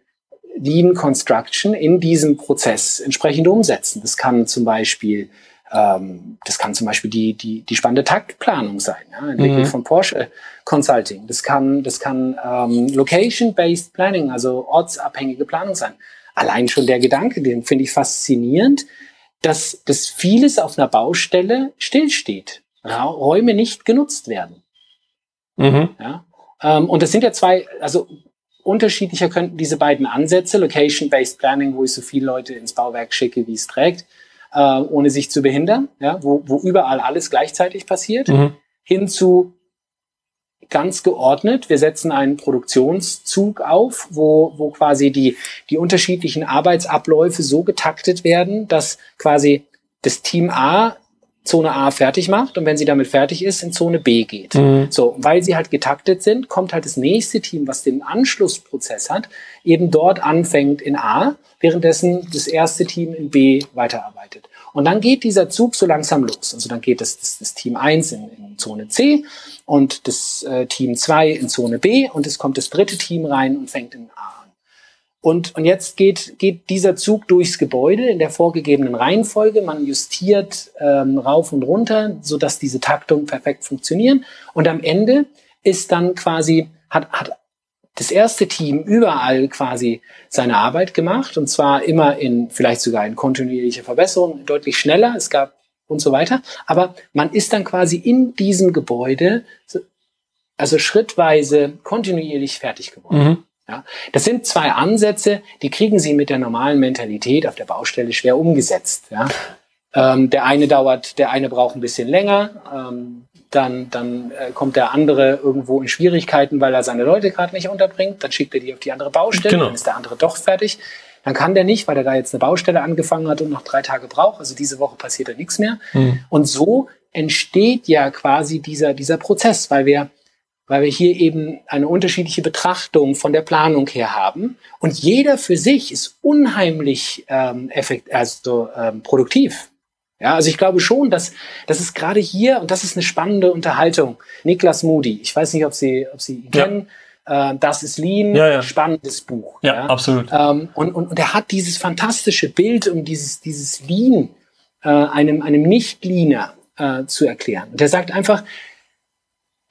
Lean Construction in diesem Prozess entsprechend umsetzen. Das kann zum Beispiel ähm, das kann zum Beispiel die, die, die spannende Taktplanung sein, ja, entwickelt mhm. von Porsche Consulting. Das kann, das kann ähm, Location-Based Planning, also ortsabhängige Planung sein allein schon der Gedanke, den finde ich faszinierend, dass, dass vieles auf einer Baustelle stillsteht, Räume nicht genutzt werden. Mhm. Ja? Ähm, und das sind ja zwei, also unterschiedlicher könnten diese beiden Ansätze, Location-Based Planning, wo ich so viele Leute ins Bauwerk schicke, wie es trägt, äh, ohne sich zu behindern, ja, wo, wo überall alles gleichzeitig passiert, mhm. hin zu ganz geordnet. Wir setzen einen Produktionszug auf, wo, wo quasi die, die unterschiedlichen Arbeitsabläufe so getaktet werden, dass quasi das Team A Zone A fertig macht und wenn sie damit fertig ist, in Zone B geht. Mhm. So, weil sie halt getaktet sind, kommt halt das nächste Team, was den Anschlussprozess hat, eben dort anfängt in A, währenddessen das erste Team in B weiterarbeitet. Und dann geht dieser Zug so langsam los. Also dann geht das, das, das Team 1 in, in Zone C und das äh, Team 2 in Zone B und es kommt das dritte Team rein und fängt in A. Und, und jetzt geht, geht dieser Zug durchs Gebäude in der vorgegebenen Reihenfolge. Man justiert ähm, rauf und runter, so dass diese Taktung perfekt funktionieren. Und am Ende ist dann quasi, hat, hat das erste Team überall quasi seine Arbeit gemacht und zwar immer in vielleicht sogar in kontinuierlicher Verbesserung, deutlich schneller. Es gab und so weiter. Aber man ist dann quasi in diesem Gebäude, also schrittweise kontinuierlich fertig geworden. Mhm. Ja, das sind zwei Ansätze, die kriegen Sie mit der normalen Mentalität auf der Baustelle schwer umgesetzt. Ja. Ähm, der eine dauert, der eine braucht ein bisschen länger, ähm, dann, dann äh, kommt der andere irgendwo in Schwierigkeiten, weil er seine Leute gerade nicht unterbringt, dann schickt er die auf die andere Baustelle, genau. dann ist der andere doch fertig. Dann kann der nicht, weil er da jetzt eine Baustelle angefangen hat und noch drei Tage braucht. Also diese Woche passiert da nichts mehr. Mhm. Und so entsteht ja quasi dieser, dieser Prozess, weil wir, weil wir hier eben eine unterschiedliche Betrachtung von der Planung her haben. Und jeder für sich ist unheimlich ähm, effekt, also ähm, produktiv. Ja, also ich glaube schon, dass das ist gerade hier und das ist eine spannende Unterhaltung. Niklas Moody, ich weiß nicht, ob Sie, ob Sie ihn ja. kennen. Äh, das ist Lean, ja, ja. spannendes Buch. Ja, absolut. Ähm, und, und, und er hat dieses fantastische Bild, um dieses, dieses Lean äh, einem, einem Nicht-Leaner äh, zu erklären. Und er sagt einfach,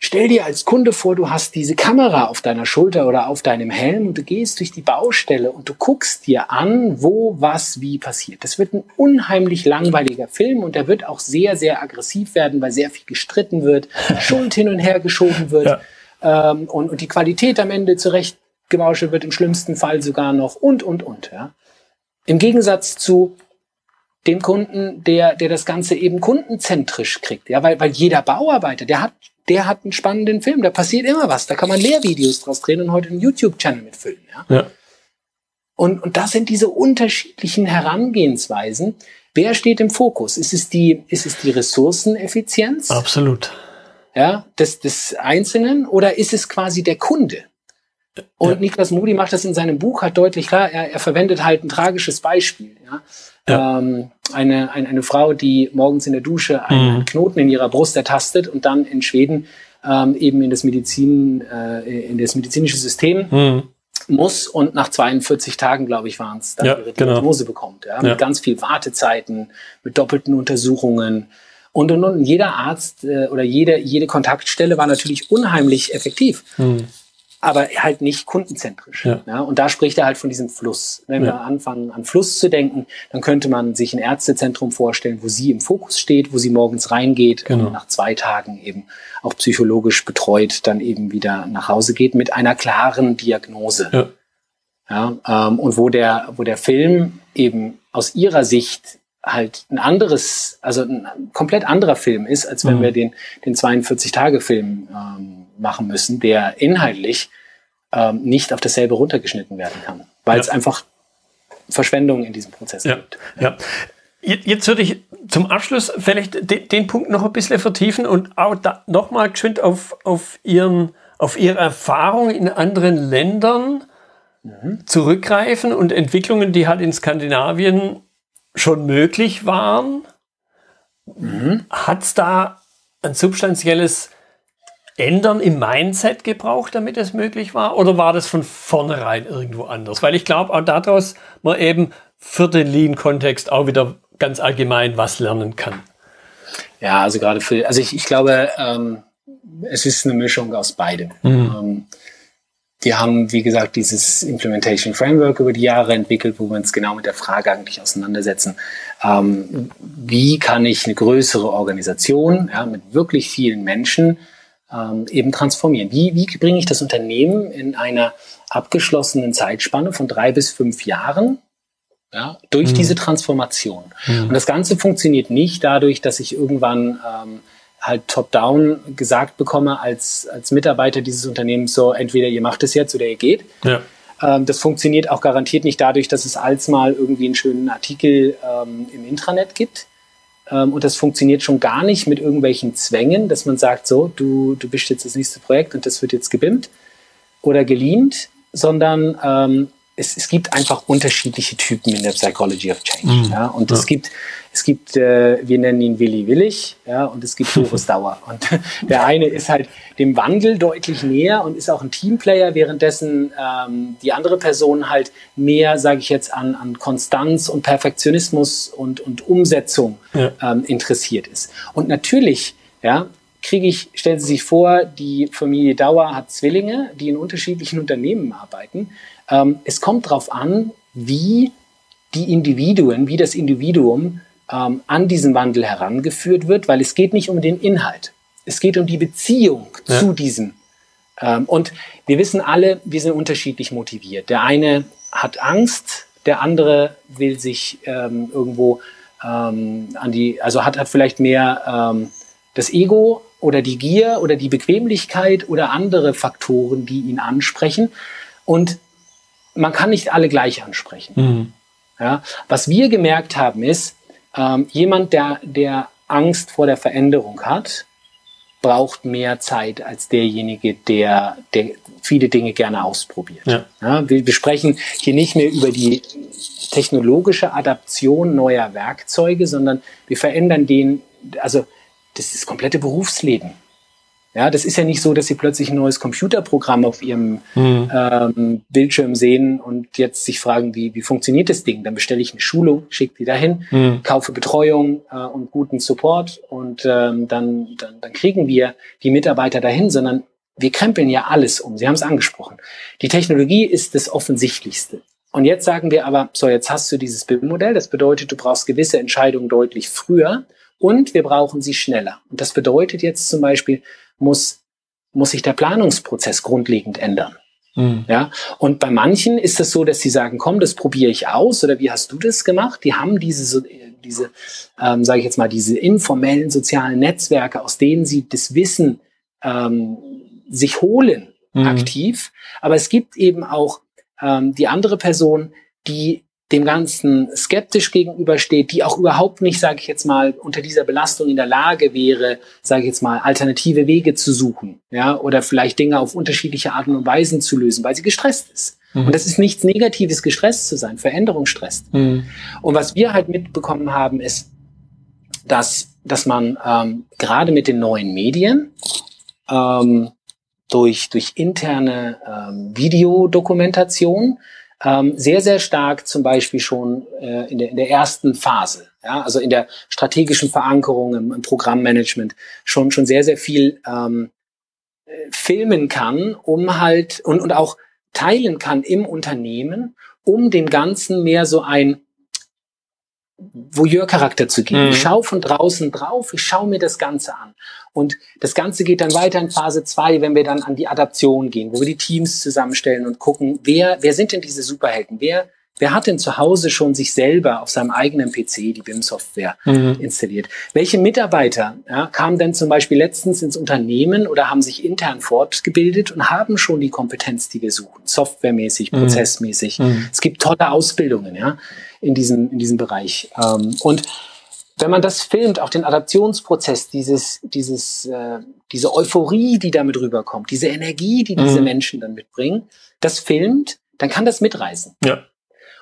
Stell dir als Kunde vor, du hast diese Kamera auf deiner Schulter oder auf deinem Helm und du gehst durch die Baustelle und du guckst dir an, wo was wie passiert. Das wird ein unheimlich langweiliger Film und der wird auch sehr, sehr aggressiv werden, weil sehr viel gestritten wird, Schuld hin und her geschoben wird. Ja ähm, und, und die Qualität am Ende zurechtgemauschelt wird, im schlimmsten Fall sogar noch und, und, und. Ja. Im Gegensatz zu, dem Kunden, der, der das Ganze eben kundenzentrisch kriegt. Ja, weil, weil jeder Bauarbeiter, der hat, der hat einen spannenden Film, da passiert immer was. Da kann man Lehrvideos draus drehen und heute einen YouTube-Channel mitfüllen. Ja? ja. Und, und das sind diese unterschiedlichen Herangehensweisen. Wer steht im Fokus? Ist es die, ist es die Ressourceneffizienz? Absolut. Ja, des, des Einzelnen oder ist es quasi der Kunde? Und ja. Niklas Moody macht das in seinem Buch halt deutlich klar. Er, er verwendet halt ein tragisches Beispiel. Ja? Ja. Ähm, eine, eine, eine Frau, die morgens in der Dusche einen mhm. Knoten in ihrer Brust ertastet und dann in Schweden ähm, eben in das Medizin, äh, in das medizinische System mhm. muss und nach 42 Tagen, glaube ich, waren es, dann ja, ihre. Diagnose genau. bekommt. Ja? Mit ganz viel Wartezeiten, mit doppelten Untersuchungen. Und, und, und jeder Arzt äh, oder jede, jede Kontaktstelle war natürlich unheimlich effektiv. Mhm aber halt nicht kundenzentrisch. Ja. ja. und da spricht er halt von diesem Fluss. Wenn ja. wir anfangen, an Fluss zu denken, dann könnte man sich ein Ärztezentrum vorstellen, wo sie im Fokus steht, wo sie morgens reingeht genau. und nach zwei Tagen eben auch psychologisch betreut dann eben wieder nach Hause geht mit einer klaren Diagnose. Ja. Ja, ähm, und wo der, wo der Film eben aus ihrer Sicht halt ein anderes, also ein komplett anderer Film ist, als wenn mhm. wir den, den 42-Tage-Film ähm, machen müssen, der inhaltlich ähm, nicht auf dasselbe runtergeschnitten werden kann, weil ja. es einfach Verschwendung in diesem Prozess ja. gibt. Ja. Jetzt würde ich zum Abschluss vielleicht den, den Punkt noch ein bisschen vertiefen und auch nochmal geschwind auf, auf, ihren, auf Ihre Erfahrung in anderen Ländern mhm. zurückgreifen und Entwicklungen, die halt in Skandinavien schon möglich waren. Mhm. Hat es da ein substanzielles Ändern im Mindset gebraucht, damit es möglich war? Oder war das von vornherein irgendwo anders? Weil ich glaube, auch daraus man eben für den Lean-Kontext auch wieder ganz allgemein was lernen kann. Ja, also gerade für, also ich, ich glaube, ähm, es ist eine Mischung aus beidem. Mhm. Ähm, wir haben, wie gesagt, dieses Implementation Framework über die Jahre entwickelt, wo wir uns genau mit der Frage eigentlich auseinandersetzen, ähm, wie kann ich eine größere Organisation ja, mit wirklich vielen Menschen ähm, eben transformieren? Wie, wie bringe ich das Unternehmen in einer abgeschlossenen Zeitspanne von drei bis fünf Jahren ja, durch mhm. diese Transformation? Mhm. Und das Ganze funktioniert nicht dadurch, dass ich irgendwann ähm, halt top-down gesagt bekomme als, als Mitarbeiter dieses Unternehmens so, entweder ihr macht es jetzt oder ihr geht. Ja. Ähm, das funktioniert auch garantiert nicht dadurch, dass es als mal irgendwie einen schönen Artikel ähm, im Intranet gibt. Ähm, und das funktioniert schon gar nicht mit irgendwelchen Zwängen, dass man sagt, so, du, du bist jetzt das nächste Projekt und das wird jetzt gebimmt oder geliemt, sondern ähm, es, es gibt einfach unterschiedliche Typen in der Psychology of Change. Mhm. Ja? Und ja. es gibt, es gibt äh, wir nennen ihn Willi Willig, ja, und es gibt Doris Dauer. Und der eine ist halt dem Wandel deutlich näher und ist auch ein Teamplayer, währenddessen ähm, die andere Person halt mehr, sage ich jetzt, an, an Konstanz und Perfektionismus und, und Umsetzung ja. ähm, interessiert ist. Und natürlich, ja, kriege ich, stellen Sie sich vor, die Familie Dauer hat Zwillinge, die in unterschiedlichen Unternehmen arbeiten. Ähm, es kommt darauf an, wie die Individuen, wie das Individuum ähm, an diesen Wandel herangeführt wird, weil es geht nicht um den Inhalt. Es geht um die Beziehung ja. zu diesem. Ähm, und wir wissen alle, wir sind unterschiedlich motiviert. Der eine hat Angst, der andere will sich ähm, irgendwo ähm, an die, also hat, hat vielleicht mehr ähm, das Ego oder die Gier oder die Bequemlichkeit oder andere Faktoren, die ihn ansprechen. Und man kann nicht alle gleich ansprechen. Mhm. Ja, was wir gemerkt haben ist, ähm, jemand, der, der Angst vor der Veränderung hat, braucht mehr Zeit als derjenige, der, der viele Dinge gerne ausprobiert. Ja. ja wir, wir sprechen hier nicht mehr über die technologische Adaption neuer Werkzeuge, sondern wir verändern den, also das ist das komplette Berufsleben. Ja, das ist ja nicht so, dass sie plötzlich ein neues Computerprogramm auf ihrem mhm. ähm, Bildschirm sehen und jetzt sich fragen, wie, wie funktioniert das Ding? Dann bestelle ich eine Schulung, schicke die dahin, mhm. kaufe Betreuung äh, und guten Support und ähm, dann, dann, dann kriegen wir die Mitarbeiter dahin, sondern wir krempeln ja alles um. Sie haben es angesprochen. Die Technologie ist das Offensichtlichste. Und jetzt sagen wir aber, so, jetzt hast du dieses BIM-Modell. Das bedeutet, du brauchst gewisse Entscheidungen deutlich früher und wir brauchen sie schneller. Und das bedeutet jetzt zum Beispiel, muss, muss sich der Planungsprozess grundlegend ändern. Mhm. Ja, und bei manchen ist es so, dass sie sagen, komm, das probiere ich aus oder wie hast du das gemacht? Die haben diese, diese, ähm, sage ich jetzt mal, diese informellen sozialen Netzwerke, aus denen sie das Wissen ähm, sich holen mhm. aktiv. Aber es gibt eben auch ähm, die andere Person, die dem Ganzen skeptisch gegenübersteht, die auch überhaupt nicht, sage ich jetzt mal, unter dieser Belastung in der Lage wäre, sage ich jetzt mal, alternative Wege zu suchen, ja, oder vielleicht Dinge auf unterschiedliche Arten und Weisen zu lösen, weil sie gestresst ist. Mhm. Und das ist nichts Negatives, gestresst zu sein. Veränderung stresst. Mhm. Und was wir halt mitbekommen haben, ist, dass, dass man ähm, gerade mit den neuen Medien ähm, durch, durch interne ähm, Videodokumentation ähm, sehr, sehr stark zum Beispiel schon äh, in, der, in der ersten Phase, ja, also in der strategischen Verankerung, im, im Programmmanagement, schon, schon sehr, sehr viel ähm, äh, filmen kann, um halt und, und auch teilen kann im Unternehmen, um dem Ganzen mehr so ein Voyeur-Charakter zu geben. Mhm. Ich schaue von draußen drauf, ich schaue mir das Ganze an. Und das Ganze geht dann weiter in Phase zwei, wenn wir dann an die Adaption gehen, wo wir die Teams zusammenstellen und gucken, wer, wer sind denn diese Superhelden? Wer Wer hat denn zu Hause schon sich selber auf seinem eigenen PC die BIM-Software mhm. installiert? Welche Mitarbeiter ja, kamen denn zum Beispiel letztens ins Unternehmen oder haben sich intern fortgebildet und haben schon die Kompetenz, die wir suchen, softwaremäßig, mhm. prozessmäßig? Mhm. Es gibt tolle Ausbildungen ja, in, diesem, in diesem Bereich. Ähm, und wenn man das filmt, auch den Adaptionsprozess, dieses, dieses, äh, diese Euphorie, die damit rüberkommt, diese Energie, die diese mhm. Menschen dann mitbringen, das filmt, dann kann das mitreißen. Ja.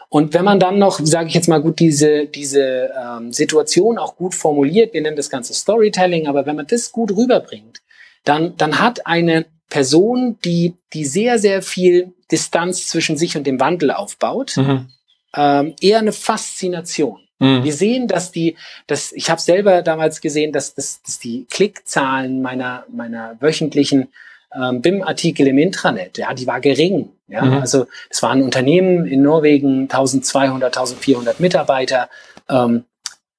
Und wenn man dann noch, sage ich jetzt mal gut, diese, diese ähm, Situation auch gut formuliert, wir nennen das Ganze Storytelling, aber wenn man das gut rüberbringt, dann, dann hat eine Person, die, die sehr, sehr viel Distanz zwischen sich und dem Wandel aufbaut, mhm. ähm, eher eine Faszination. Mhm. Wir sehen, dass die, dass ich habe selber damals gesehen, dass, dass, dass die Klickzahlen meiner meiner wöchentlichen ähm, BIM-Artikel im Intranet, ja, die war gering. Ja, mhm. also es war ein Unternehmen in Norwegen, 1200, 1400 Mitarbeiter. Ähm,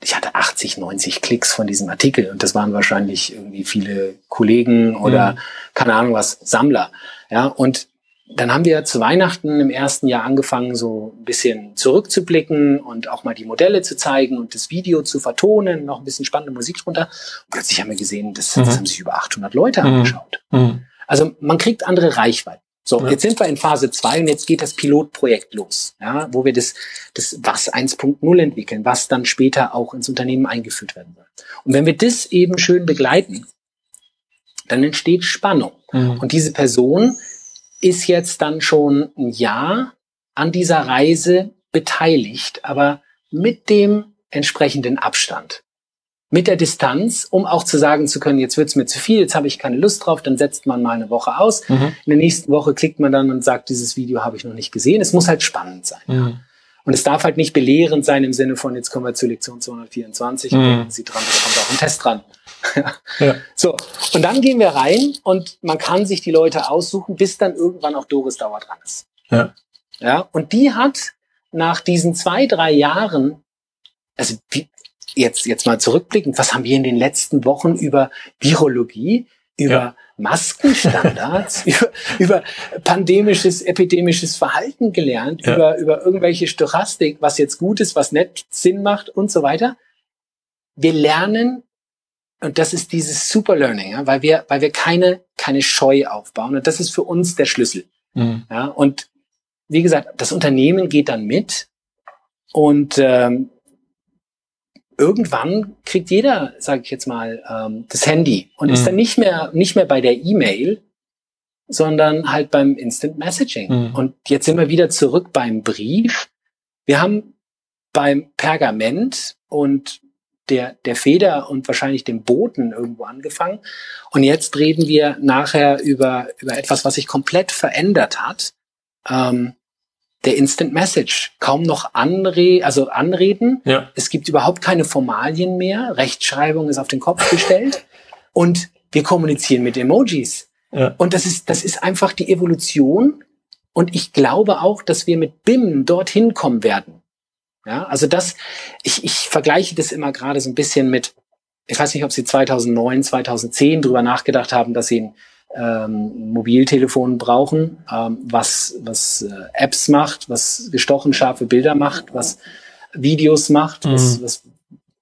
ich hatte 80, 90 Klicks von diesem Artikel und das waren wahrscheinlich irgendwie viele Kollegen oder mhm. keine Ahnung was, Sammler. Ja, und dann haben wir zu Weihnachten im ersten Jahr angefangen, so ein bisschen zurückzublicken und auch mal die Modelle zu zeigen und das Video zu vertonen, noch ein bisschen spannende Musik drunter. Und plötzlich haben wir gesehen, das, mhm. das haben sich über 800 Leute mhm. angeschaut. Mhm. Also man kriegt andere Reichweiten. So, ja. jetzt sind wir in Phase zwei und jetzt geht das Pilotprojekt los, ja, wo wir das, das was 1.0 entwickeln, was dann später auch ins Unternehmen eingeführt werden soll. Und wenn wir das eben schön begleiten, dann entsteht Spannung. Mhm. Und diese Person ist jetzt dann schon ein Jahr an dieser Reise beteiligt, aber mit dem entsprechenden Abstand mit der Distanz, um auch zu sagen zu können, jetzt wird's mir zu viel, jetzt habe ich keine Lust drauf, dann setzt man mal eine Woche aus. Mhm. In der nächsten Woche klickt man dann und sagt, dieses Video habe ich noch nicht gesehen. Es muss halt spannend sein. Mhm. Und es darf halt nicht belehrend sein im Sinne von, jetzt kommen wir zur Lektion 224 mhm. und denken Sie dran, da kommt auch ein Test dran. ja. So, und dann gehen wir rein und man kann sich die Leute aussuchen, bis dann irgendwann auch Doris Dauer dran ist. Ja. ja. Und die hat nach diesen zwei, drei Jahren, also wie, jetzt, jetzt mal zurückblickend, was haben wir in den letzten Wochen über Virologie, über ja. Maskenstandards, über, über pandemisches, epidemisches Verhalten gelernt, ja. über, über irgendwelche Stochastik, was jetzt gut ist, was nicht Sinn macht und so weiter. Wir lernen, und das ist dieses Superlearning, ja, weil wir, weil wir keine, keine Scheu aufbauen. Und das ist für uns der Schlüssel. Mhm. Ja, und wie gesagt, das Unternehmen geht dann mit und ähm, irgendwann kriegt jeder, sage ich jetzt mal, ähm, das Handy und mhm. ist dann nicht mehr nicht mehr bei der E-Mail, sondern halt beim Instant Messaging. Mhm. Und jetzt sind wir wieder zurück beim Brief. Wir haben beim Pergament und der, der Feder und wahrscheinlich dem Boten irgendwo angefangen. Und jetzt reden wir nachher über, über etwas, was sich komplett verändert hat. Ähm, der Instant Message. Kaum noch Anre also Anreden. Ja. Es gibt überhaupt keine Formalien mehr. Rechtschreibung ist auf den Kopf gestellt. Und wir kommunizieren mit Emojis. Ja. Und das ist, das ist einfach die Evolution. Und ich glaube auch, dass wir mit BIM dorthin kommen werden. Ja, also das, ich, ich vergleiche das immer gerade so ein bisschen mit, ich weiß nicht, ob Sie 2009, 2010 drüber nachgedacht haben, dass Sie ein ähm, Mobiltelefon brauchen, ähm, was, was äh, Apps macht, was gestochen scharfe Bilder macht, was Videos macht, mhm. was, was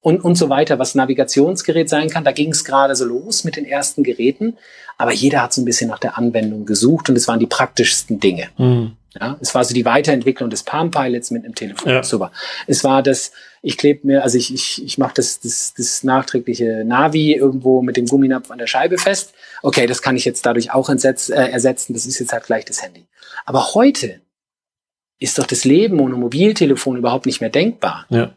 und, und so weiter, was Navigationsgerät sein kann. Da ging es gerade so los mit den ersten Geräten, aber jeder hat so ein bisschen nach der Anwendung gesucht und es waren die praktischsten Dinge. Mhm. Ja, es war so die Weiterentwicklung des Palm Pilots mit einem Telefon. Ja. Super. Es war das, ich klebe mir, also ich, ich, ich mache das, das, das nachträgliche Navi irgendwo mit dem Gumminapf an der Scheibe fest. Okay, das kann ich jetzt dadurch auch entsetz, äh, ersetzen. Das ist jetzt halt gleich das Handy. Aber heute ist doch das Leben ohne Mobiltelefon überhaupt nicht mehr denkbar. Ja.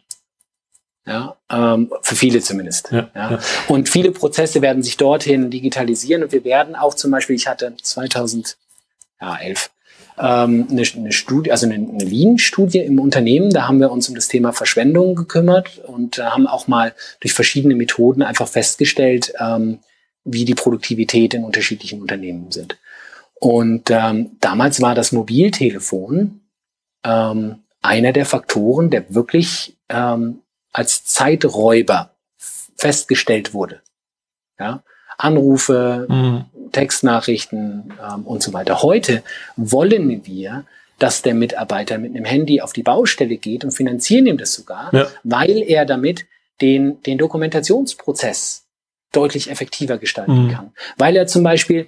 Ja, ähm, für viele zumindest. Ja, ja. ja, Und viele Prozesse werden sich dorthin digitalisieren und wir werden auch zum Beispiel, ich hatte 2011 ähm, eine, eine Studie, also eine, eine Lean-Studie im Unternehmen. Da haben wir uns um das Thema Verschwendung gekümmert und äh, haben auch mal durch verschiedene Methoden einfach festgestellt, ähm, wie die Produktivität in unterschiedlichen Unternehmen sind. Und ähm, damals war das Mobiltelefon ähm, einer der Faktoren, der wirklich ähm, als Zeiträuber festgestellt wurde. Ja? Anrufe, mhm. Textnachrichten ähm, und so weiter. Heute wollen wir, dass der Mitarbeiter mit einem Handy auf die Baustelle geht und finanzieren ihm das sogar, ja. weil er damit den, den Dokumentationsprozess deutlich effektiver gestalten mhm. kann. Weil er zum Beispiel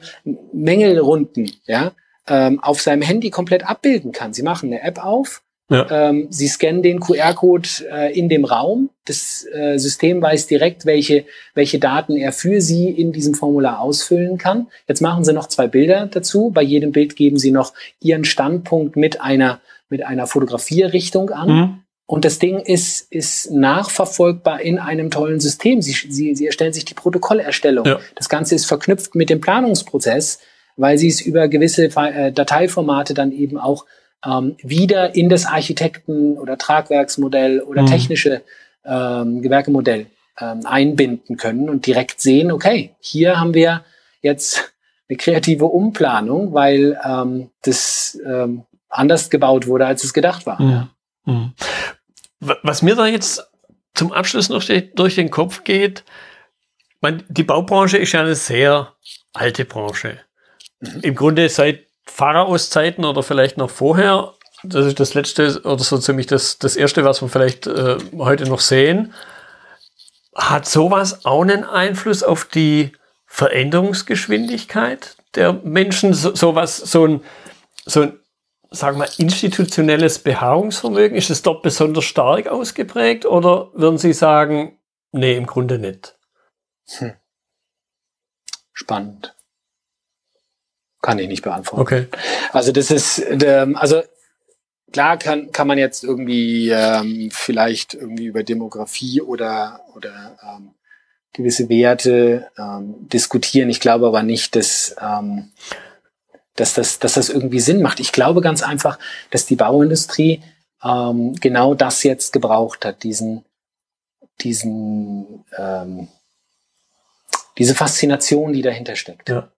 Mängelrunden ja, ähm, auf seinem Handy komplett abbilden kann. Sie machen eine App auf, ja. Ähm, Sie scannen den QR-Code äh, in dem Raum. Das äh, System weiß direkt, welche, welche Daten er für Sie in diesem Formular ausfüllen kann. Jetzt machen Sie noch zwei Bilder dazu. Bei jedem Bild geben Sie noch Ihren Standpunkt mit einer, mit einer Fotografierrichtung an. Mhm. Und das Ding ist, ist nachverfolgbar in einem tollen System. Sie, Sie, Sie erstellen sich die Protokollerstellung. Ja. Das Ganze ist verknüpft mit dem Planungsprozess, weil Sie es über gewisse äh, Dateiformate dann eben auch ähm, wieder in das Architekten- oder Tragwerksmodell oder mhm. technische ähm, Gewerkemodell ähm, einbinden können und direkt sehen, okay, hier haben wir jetzt eine kreative Umplanung, weil ähm, das ähm, anders gebaut wurde, als es gedacht war. Mhm. Mhm. Was mir da jetzt zum Abschluss noch durch den Kopf geht, man, die Baubranche ist ja eine sehr alte Branche. Mhm. Im Grunde seit Pharaos-Zeiten oder vielleicht noch vorher. Das ist das letzte oder so ziemlich das, das erste, was wir vielleicht äh, heute noch sehen. Hat sowas auch einen Einfluss auf die Veränderungsgeschwindigkeit der Menschen? So, sowas, so ein, so ein, sagen wir, institutionelles Beharrungsvermögen, ist es dort besonders stark ausgeprägt oder würden Sie sagen, nee, im Grunde nicht? Hm. Spannend. Kann ich nicht beantworten. Okay. Also das ist, ähm, also klar kann, kann man jetzt irgendwie ähm, vielleicht irgendwie über Demografie oder, oder ähm, gewisse Werte ähm, diskutieren. Ich glaube aber nicht, dass, ähm, dass, das, dass das irgendwie Sinn macht. Ich glaube ganz einfach, dass die Bauindustrie ähm, genau das jetzt gebraucht hat, diesen, diesen, ähm, diese Faszination, die dahinter steckt. Ja.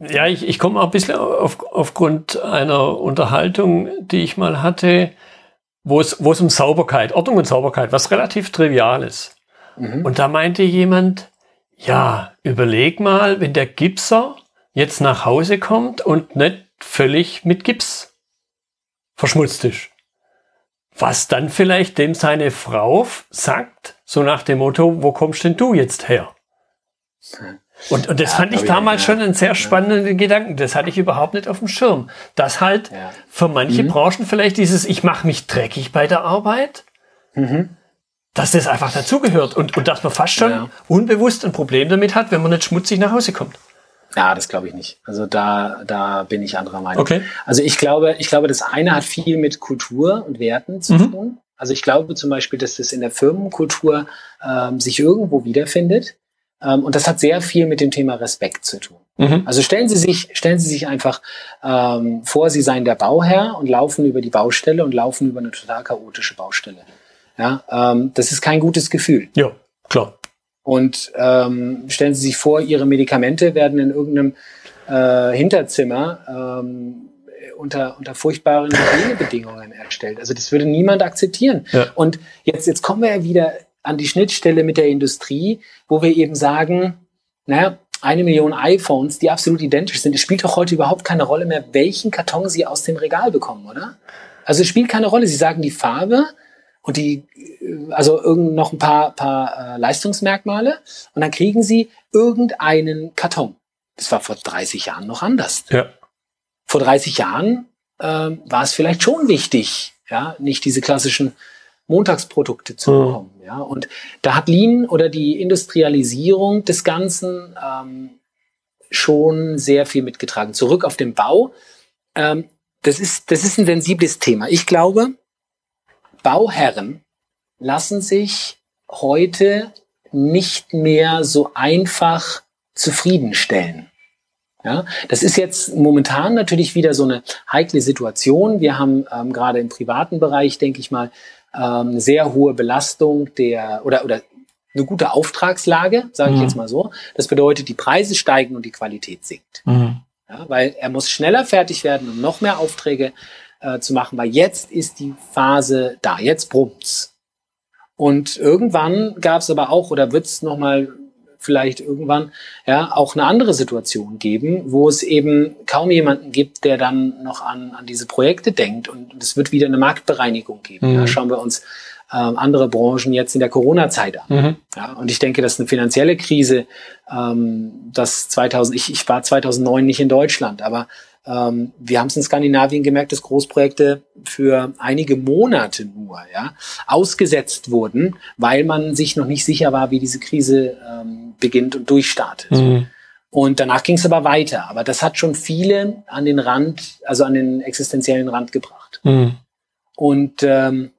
Ja, ich, ich komme auch ein bisschen auf, aufgrund einer Unterhaltung, die ich mal hatte, wo es, wo es um Sauberkeit, Ordnung und Sauberkeit, was relativ trivial ist. Mhm. Und da meinte jemand, ja, überleg mal, wenn der Gipser jetzt nach Hause kommt und nicht völlig mit Gips verschmutzt ist. Was dann vielleicht dem seine Frau sagt, so nach dem Motto, wo kommst denn du jetzt her? Und, und das ja, fand ich damals ich, ja. schon einen sehr spannenden ja. Gedanken. Das hatte ich überhaupt nicht auf dem Schirm. Dass halt für manche mhm. Branchen vielleicht dieses, ich mache mich dreckig bei der Arbeit, mhm. dass das einfach dazugehört und, und dass man fast schon unbewusst ein Problem damit hat, wenn man nicht schmutzig nach Hause kommt. Ja, das glaube ich nicht. Also da, da bin ich anderer Meinung. Okay. Also ich glaube, ich glaube, das eine hat viel mit Kultur und Werten zu mhm. tun. Also ich glaube zum Beispiel, dass das in der Firmenkultur ähm, sich irgendwo wiederfindet. Ähm, und das hat sehr viel mit dem Thema Respekt zu tun. Mhm. Also stellen Sie sich, stellen Sie sich einfach ähm, vor, Sie seien der Bauherr und laufen über die Baustelle und laufen über eine total chaotische Baustelle. Ja, ähm, das ist kein gutes Gefühl. Ja, klar. Und ähm, stellen Sie sich vor, Ihre Medikamente werden in irgendeinem äh, Hinterzimmer ähm, unter, unter furchtbaren Hygienebedingungen erstellt. Also das würde niemand akzeptieren. Ja. Und jetzt, jetzt kommen wir ja wieder an die Schnittstelle mit der Industrie, wo wir eben sagen, naja, eine Million iPhones, die absolut identisch sind. Es spielt doch heute überhaupt keine Rolle mehr, welchen Karton Sie aus dem Regal bekommen, oder? Also es spielt keine Rolle. Sie sagen die Farbe und die, also irgend noch ein paar, paar äh, Leistungsmerkmale und dann kriegen Sie irgendeinen Karton. Das war vor 30 Jahren noch anders. Ja. Vor 30 Jahren ähm, war es vielleicht schon wichtig, ja, nicht diese klassischen Montagsprodukte zu mhm. bekommen. Ja, und da hat Lean oder die Industrialisierung des Ganzen ähm, schon sehr viel mitgetragen. Zurück auf den Bau. Ähm, das ist, das ist ein sensibles Thema. Ich glaube, Bauherren lassen sich heute nicht mehr so einfach zufriedenstellen. Ja, das ist jetzt momentan natürlich wieder so eine heikle Situation. Wir haben ähm, gerade im privaten Bereich, denke ich mal, ähm, eine sehr hohe Belastung der oder oder eine gute Auftragslage, sage ich mhm. jetzt mal so. Das bedeutet, die Preise steigen und die Qualität sinkt. Mhm. Ja, weil er muss schneller fertig werden, um noch mehr Aufträge äh, zu machen, weil jetzt ist die Phase da, jetzt brummt's. Und irgendwann gab es aber auch, oder wird es nochmal vielleicht irgendwann ja auch eine andere Situation geben, wo es eben kaum jemanden gibt, der dann noch an, an diese Projekte denkt und es wird wieder eine Marktbereinigung geben. Mhm. Ja, schauen wir uns ähm, andere Branchen jetzt in der Corona-Zeit an. Mhm. Ja, und ich denke, dass eine finanzielle Krise, ähm, das 2000, ich, ich war 2009 nicht in Deutschland, aber ähm, wir haben es in Skandinavien gemerkt, dass Großprojekte für einige Monate nur ja, ausgesetzt wurden, weil man sich noch nicht sicher war, wie diese Krise ähm, beginnt und durchstartet. Mhm. Und danach ging es aber weiter. Aber das hat schon viele an den Rand, also an den existenziellen Rand gebracht. Mhm. Und ähm,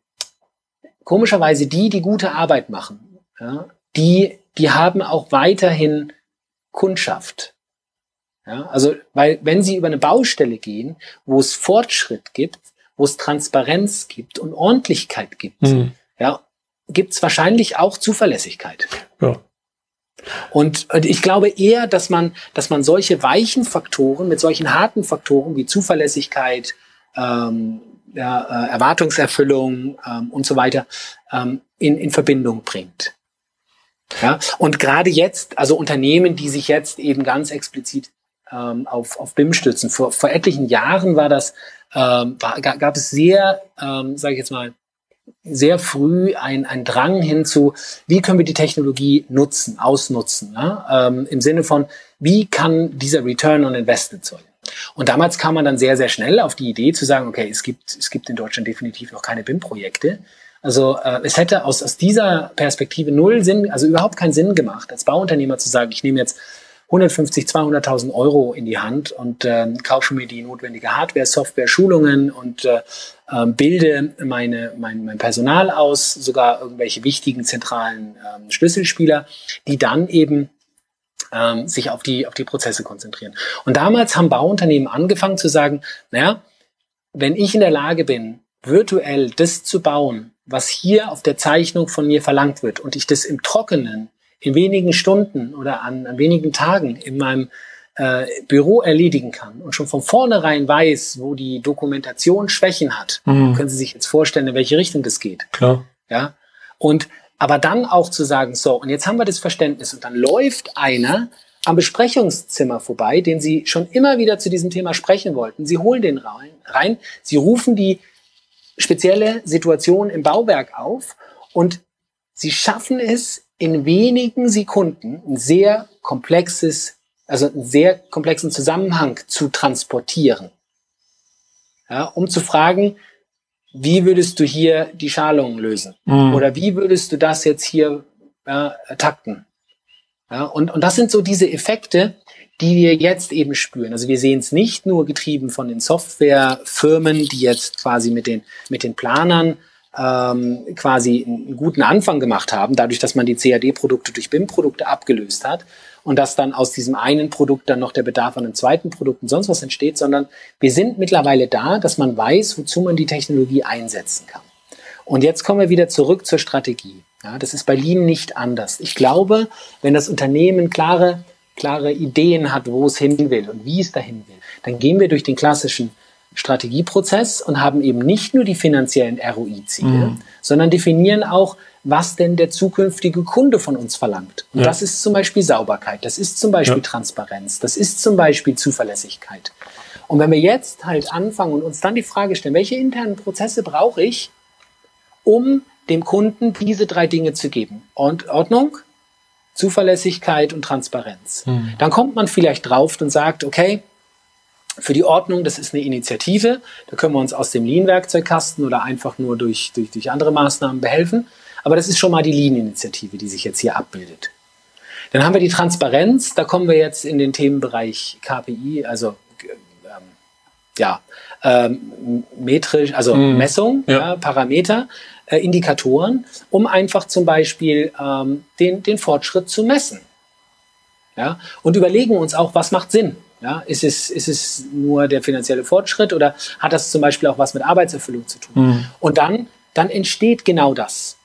komischerweise die, die gute Arbeit machen, ja, die, die haben auch weiterhin Kundschaft. Ja, also, weil wenn Sie über eine Baustelle gehen, wo es Fortschritt gibt, wo es Transparenz gibt und Ordentlichkeit gibt, mhm. ja, gibt es wahrscheinlich auch Zuverlässigkeit. Ja. Und ich glaube eher, dass man, dass man solche weichen Faktoren mit solchen harten Faktoren wie Zuverlässigkeit, ähm, ja, äh, Erwartungserfüllung ähm, und so weiter ähm, in, in Verbindung bringt. Ja, und gerade jetzt, also Unternehmen, die sich jetzt eben ganz explizit ähm, auf, auf BIM stützen. Vor, vor etlichen Jahren war das, ähm, war, gab es sehr, ähm, sage ich jetzt mal, sehr früh ein, ein Drang hinzu, wie können wir die Technologie nutzen, ausnutzen, ja? ähm, im Sinne von, wie kann dieser Return on Investment sein. Und damals kam man dann sehr, sehr schnell auf die Idee zu sagen, okay, es gibt, es gibt in Deutschland definitiv noch keine BIM-Projekte. Also äh, es hätte aus, aus dieser Perspektive null Sinn, also überhaupt keinen Sinn gemacht, als Bauunternehmer zu sagen, ich nehme jetzt 150, 200.000 Euro in die Hand und äh, kaufe mir die notwendige Hardware, Software, Schulungen und äh, äh, bilde meine, mein, mein Personal aus, sogar irgendwelche wichtigen zentralen äh, Schlüsselspieler, die dann eben ähm, sich auf die, auf die Prozesse konzentrieren. Und damals haben Bauunternehmen angefangen zu sagen, naja, wenn ich in der Lage bin, virtuell das zu bauen, was hier auf der Zeichnung von mir verlangt wird und ich das im Trockenen in wenigen Stunden oder an, an wenigen Tagen in meinem äh, Büro erledigen kann und schon von vornherein weiß, wo die Dokumentation Schwächen hat, mhm. können Sie sich jetzt vorstellen, in welche Richtung das geht. Klar. Ja. Und aber dann auch zu sagen, so, und jetzt haben wir das Verständnis und dann läuft einer am Besprechungszimmer vorbei, den Sie schon immer wieder zu diesem Thema sprechen wollten. Sie holen den rein, rein Sie rufen die spezielle Situation im Bauwerk auf und Sie schaffen es in wenigen Sekunden ein sehr komplexes, also einen sehr komplexen Zusammenhang zu transportieren. Ja, um zu fragen, wie würdest du hier die Schalungen lösen? Mhm. Oder wie würdest du das jetzt hier ja, takten? Ja, und, und das sind so diese Effekte, die wir jetzt eben spüren. Also wir sehen es nicht nur getrieben von den Softwarefirmen, die jetzt quasi mit den, mit den Planern ähm, quasi einen guten Anfang gemacht haben, dadurch, dass man die CAD-Produkte durch BIM-Produkte abgelöst hat und dass dann aus diesem einen Produkt dann noch der Bedarf an einem zweiten Produkt und sonst was entsteht, sondern wir sind mittlerweile da, dass man weiß, wozu man die Technologie einsetzen kann. Und jetzt kommen wir wieder zurück zur Strategie. Ja, das ist bei Lean nicht anders. Ich glaube, wenn das Unternehmen klare, klare Ideen hat, wo es hin will und wie es dahin will, dann gehen wir durch den klassischen Strategieprozess und haben eben nicht nur die finanziellen ROI-Ziele, mhm. sondern definieren auch, was denn der zukünftige Kunde von uns verlangt. Und ja. das ist zum Beispiel Sauberkeit, das ist zum Beispiel ja. Transparenz, das ist zum Beispiel Zuverlässigkeit. Und wenn wir jetzt halt anfangen und uns dann die Frage stellen, welche internen Prozesse brauche ich, um dem Kunden diese drei Dinge zu geben? Und Ordnung, Zuverlässigkeit und Transparenz. Mhm. Dann kommt man vielleicht drauf und sagt, okay, für die Ordnung, das ist eine Initiative, da können wir uns aus dem Lean-Werkzeugkasten oder einfach nur durch, durch, durch andere Maßnahmen behelfen. Aber das ist schon mal die Lean-Initiative, die sich jetzt hier abbildet. Dann haben wir die Transparenz, da kommen wir jetzt in den Themenbereich KPI, also ähm, ja, ähm, metrisch, also mhm. Messung, ja. Ja, Parameter, äh, Indikatoren, um einfach zum Beispiel ähm, den, den Fortschritt zu messen. Ja? Und überlegen uns auch, was macht Sinn. Ja, ist, es, ist es nur der finanzielle Fortschritt oder hat das zum Beispiel auch was mit Arbeitserfüllung zu tun? Mhm. Und dann, dann entsteht genau das.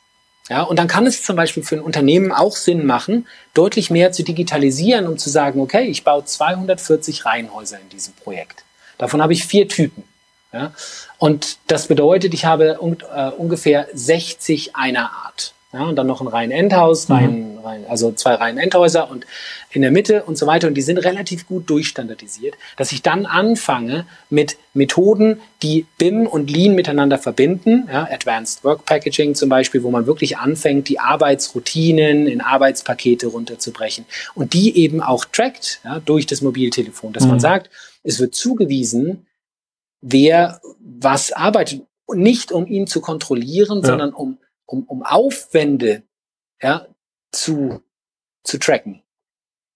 Ja, und dann kann es zum Beispiel für ein Unternehmen auch Sinn machen, deutlich mehr zu digitalisieren, um zu sagen, okay, ich baue 240 Reihenhäuser in diesem Projekt. Davon habe ich vier Typen. Ja, und das bedeutet, ich habe un äh, ungefähr 60 einer Art. Ja, und dann noch ein Reihen-Endhaus, mhm. Reihen, Reihen, also zwei Reihen-Endhäuser und in der Mitte und so weiter. Und die sind relativ gut durchstandardisiert, dass ich dann anfange mit Methoden, die BIM und Lean miteinander verbinden. Ja, Advanced Work Packaging zum Beispiel, wo man wirklich anfängt, die Arbeitsroutinen in Arbeitspakete runterzubrechen und die eben auch trackt ja, durch das Mobiltelefon, dass mhm. man sagt, es wird zugewiesen, wer was arbeitet. Nicht um ihn zu kontrollieren, ja. sondern um um, um Aufwände ja, zu, zu tracken.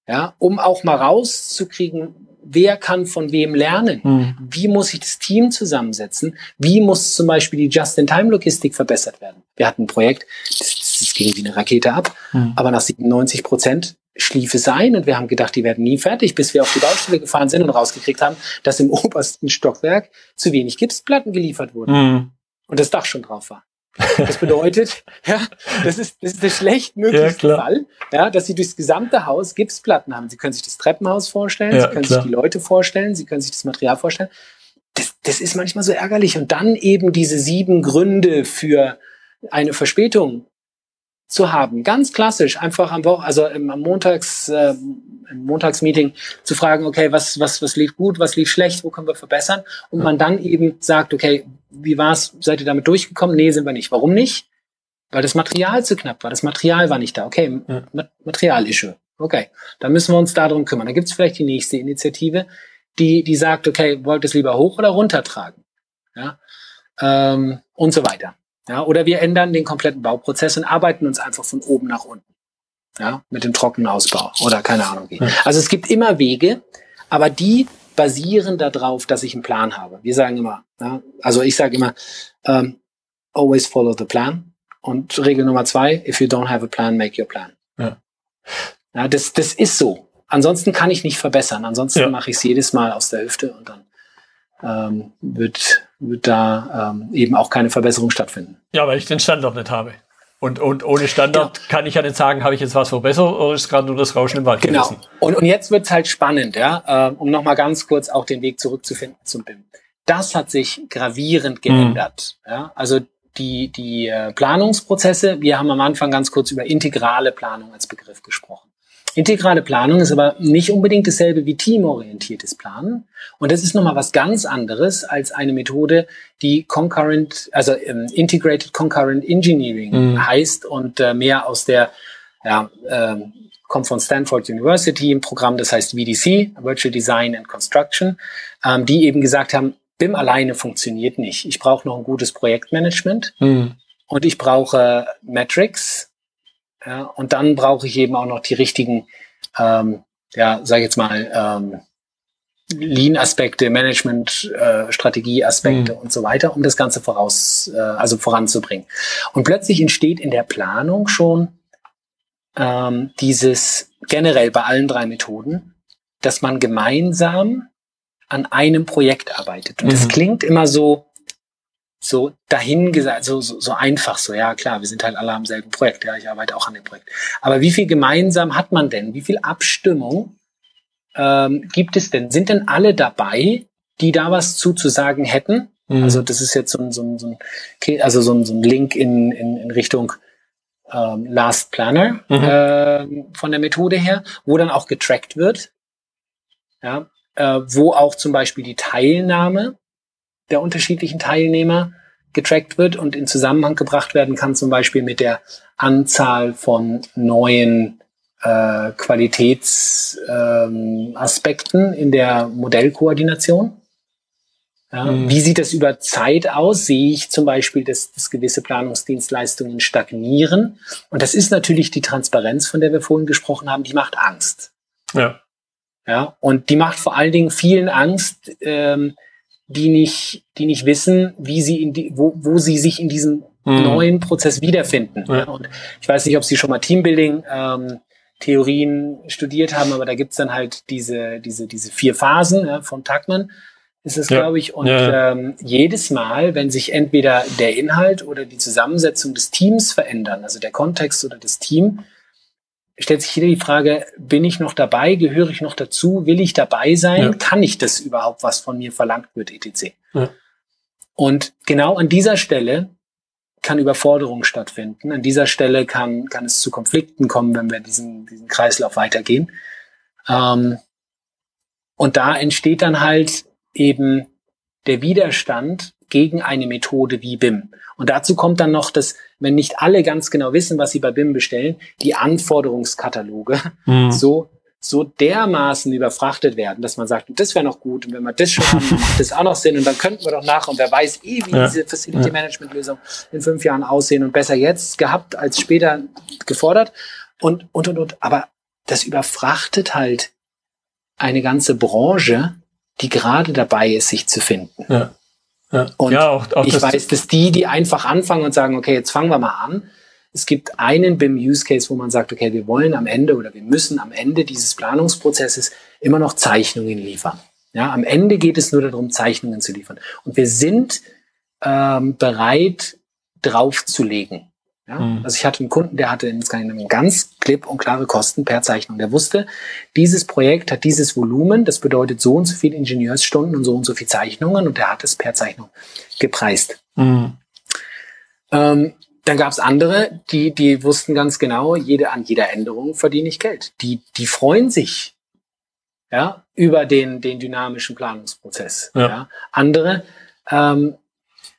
Ja, um auch mal rauszukriegen, wer kann von wem lernen? Mhm. Wie muss ich das Team zusammensetzen? Wie muss zum Beispiel die Just-in-Time-Logistik verbessert werden? Wir hatten ein Projekt, das, das ging wie eine Rakete ab, mhm. aber nach 97 Prozent schlief es ein und wir haben gedacht, die werden nie fertig, bis wir auf die Baustelle gefahren sind und rausgekriegt haben, dass im obersten Stockwerk zu wenig Gipsplatten geliefert wurden mhm. und das Dach schon drauf war. Das bedeutet, ja, das ist, das ist der schlechtmöglichste ja, Fall, ja, dass Sie durchs gesamte Haus Gipsplatten haben. Sie können sich das Treppenhaus vorstellen, ja, Sie können klar. sich die Leute vorstellen, Sie können sich das Material vorstellen. Das, das ist manchmal so ärgerlich. Und dann eben diese sieben Gründe für eine Verspätung zu haben. Ganz klassisch, einfach am Woche, also im, am Montags, äh, im Montagsmeeting zu fragen, okay, was, was, was lief gut, was lief schlecht, wo können wir verbessern? Und man dann eben sagt, okay, wie war's? Seid ihr damit durchgekommen? Nee, sind wir nicht. Warum nicht? Weil das Material zu knapp war. Das Material war nicht da. Okay, ja. Material-Issue. Okay, dann müssen wir uns darum kümmern. Da gibt's vielleicht die nächste Initiative, die, die sagt, okay, wollt ihr es lieber hoch oder runter tragen? Ja, ähm, und so weiter. Ja, oder wir ändern den kompletten Bauprozess und arbeiten uns einfach von oben nach unten. Ja, mit dem trockenen Ausbau oder keine Ahnung wie. Also es gibt immer Wege, aber die basieren darauf, dass ich einen Plan habe. Wir sagen immer, ja, also ich sage immer, um, ähm, always follow the plan. Und Regel Nummer zwei, if you don't have a plan, make your plan. Ja. ja das, das ist so. Ansonsten kann ich nicht verbessern. Ansonsten ja. mache ich es jedes Mal aus der Hüfte und dann ähm, wird, wird da ähm, eben auch keine Verbesserung stattfinden. Ja, weil ich den Standort nicht habe. Und, und ohne Standard ja. kann ich ja nicht sagen, habe ich jetzt was verbessert oder ist gerade nur das Rauschen im Wald Genau. Und, und jetzt wird's halt spannend, ja, äh, um nochmal ganz kurz auch den Weg zurückzufinden zum BIM. Das hat sich gravierend geändert. Mhm. Ja? Also die, die äh, Planungsprozesse, wir haben am Anfang ganz kurz über integrale Planung als Begriff gesprochen. Integrale Planung ist aber nicht unbedingt dasselbe wie teamorientiertes Planen. Und das ist nochmal was ganz anderes als eine Methode, die Concurrent, also ähm, Integrated Concurrent Engineering mhm. heißt und äh, mehr aus der, ja, äh, kommt von Stanford University im Programm, das heißt VDC, Virtual Design and Construction, ähm, die eben gesagt haben, BIM alleine funktioniert nicht. Ich brauche noch ein gutes Projektmanagement mhm. und ich brauche Metrics, ja, und dann brauche ich eben auch noch die richtigen, ähm, ja, sage ich jetzt mal, ähm, Lean-Aspekte, Management-Strategie-Aspekte äh, mhm. und so weiter, um das Ganze voraus, äh, also voranzubringen. Und plötzlich entsteht in der Planung schon ähm, dieses generell bei allen drei Methoden, dass man gemeinsam an einem Projekt arbeitet. Und mhm. das klingt immer so, so dahin gesagt, so, so, so einfach so, ja klar, wir sind halt alle am selben Projekt, ja, ich arbeite auch an dem Projekt. Aber wie viel gemeinsam hat man denn? Wie viel Abstimmung ähm, gibt es denn? Sind denn alle dabei, die da was zu, zu sagen hätten? Mhm. Also das ist jetzt so ein, so ein, so ein, also so ein, so ein Link in, in, in Richtung ähm, Last Planner mhm. äh, von der Methode her, wo dann auch getrackt wird, ja, äh, wo auch zum Beispiel die Teilnahme der unterschiedlichen Teilnehmer getrackt wird und in Zusammenhang gebracht werden kann, zum Beispiel mit der Anzahl von neuen äh, Qualitätsaspekten ähm, in der Modellkoordination. Ja, mhm. Wie sieht das über Zeit aus? Sehe ich zum Beispiel, dass, dass gewisse Planungsdienstleistungen stagnieren? Und das ist natürlich die Transparenz, von der wir vorhin gesprochen haben, die macht Angst. Ja. Ja, und die macht vor allen Dingen vielen Angst, ähm, die nicht, die nicht wissen, wie sie in die, wo, wo sie sich in diesem mhm. neuen Prozess wiederfinden. Ja. Und ich weiß nicht, ob Sie schon mal Teambuilding ähm, Theorien studiert haben, aber da gibt's dann halt diese, diese, diese vier Phasen ja, von Tuckman ist es, ja. glaube ich. Und ja. ähm, jedes Mal, wenn sich entweder der Inhalt oder die Zusammensetzung des Teams verändern, also der Kontext oder das Team, stellt sich wieder die Frage, bin ich noch dabei, gehöre ich noch dazu, will ich dabei sein, ja. kann ich das überhaupt, was von mir verlangt wird, etc. Und genau an dieser Stelle kann Überforderung stattfinden. An dieser Stelle kann, kann es zu Konflikten kommen, wenn wir diesen, diesen Kreislauf weitergehen. Ähm, und da entsteht dann halt eben der Widerstand gegen eine Methode wie BIM. Und dazu kommt dann noch, dass, wenn nicht alle ganz genau wissen, was sie bei BIM bestellen, die Anforderungskataloge mhm. so, so dermaßen überfrachtet werden, dass man sagt, das wäre noch gut und wenn wir das schon haben, macht das auch noch Sinn und dann könnten wir doch nach und wer weiß eh, wie ja. diese Facility Management Lösung in fünf Jahren aussehen und besser jetzt gehabt als später gefordert und, und, und, und. Aber das überfrachtet halt eine ganze Branche die gerade dabei ist, sich zu finden. Ja. Ja. Und ja, auch, auch ich weiß, dass die, die einfach anfangen und sagen, okay, jetzt fangen wir mal an. Es gibt einen BIM-Use-Case, wo man sagt, okay, wir wollen am Ende oder wir müssen am Ende dieses Planungsprozesses immer noch Zeichnungen liefern. Ja, am Ende geht es nur darum, Zeichnungen zu liefern. Und wir sind ähm, bereit, draufzulegen. Ja? Mhm. Also ich hatte einen Kunden, der hatte in Skandinavien ganz klipp und klare Kosten per Zeichnung. Der wusste, dieses Projekt hat dieses Volumen, das bedeutet so und so viele Ingenieursstunden und so und so viele Zeichnungen und der hat es per Zeichnung gepreist. Mhm. Ähm, dann gab es andere, die, die wussten ganz genau, jede, an jeder Änderung verdiene ich Geld. Die, die freuen sich ja, über den, den dynamischen Planungsprozess. Ja. ja. Andere ähm,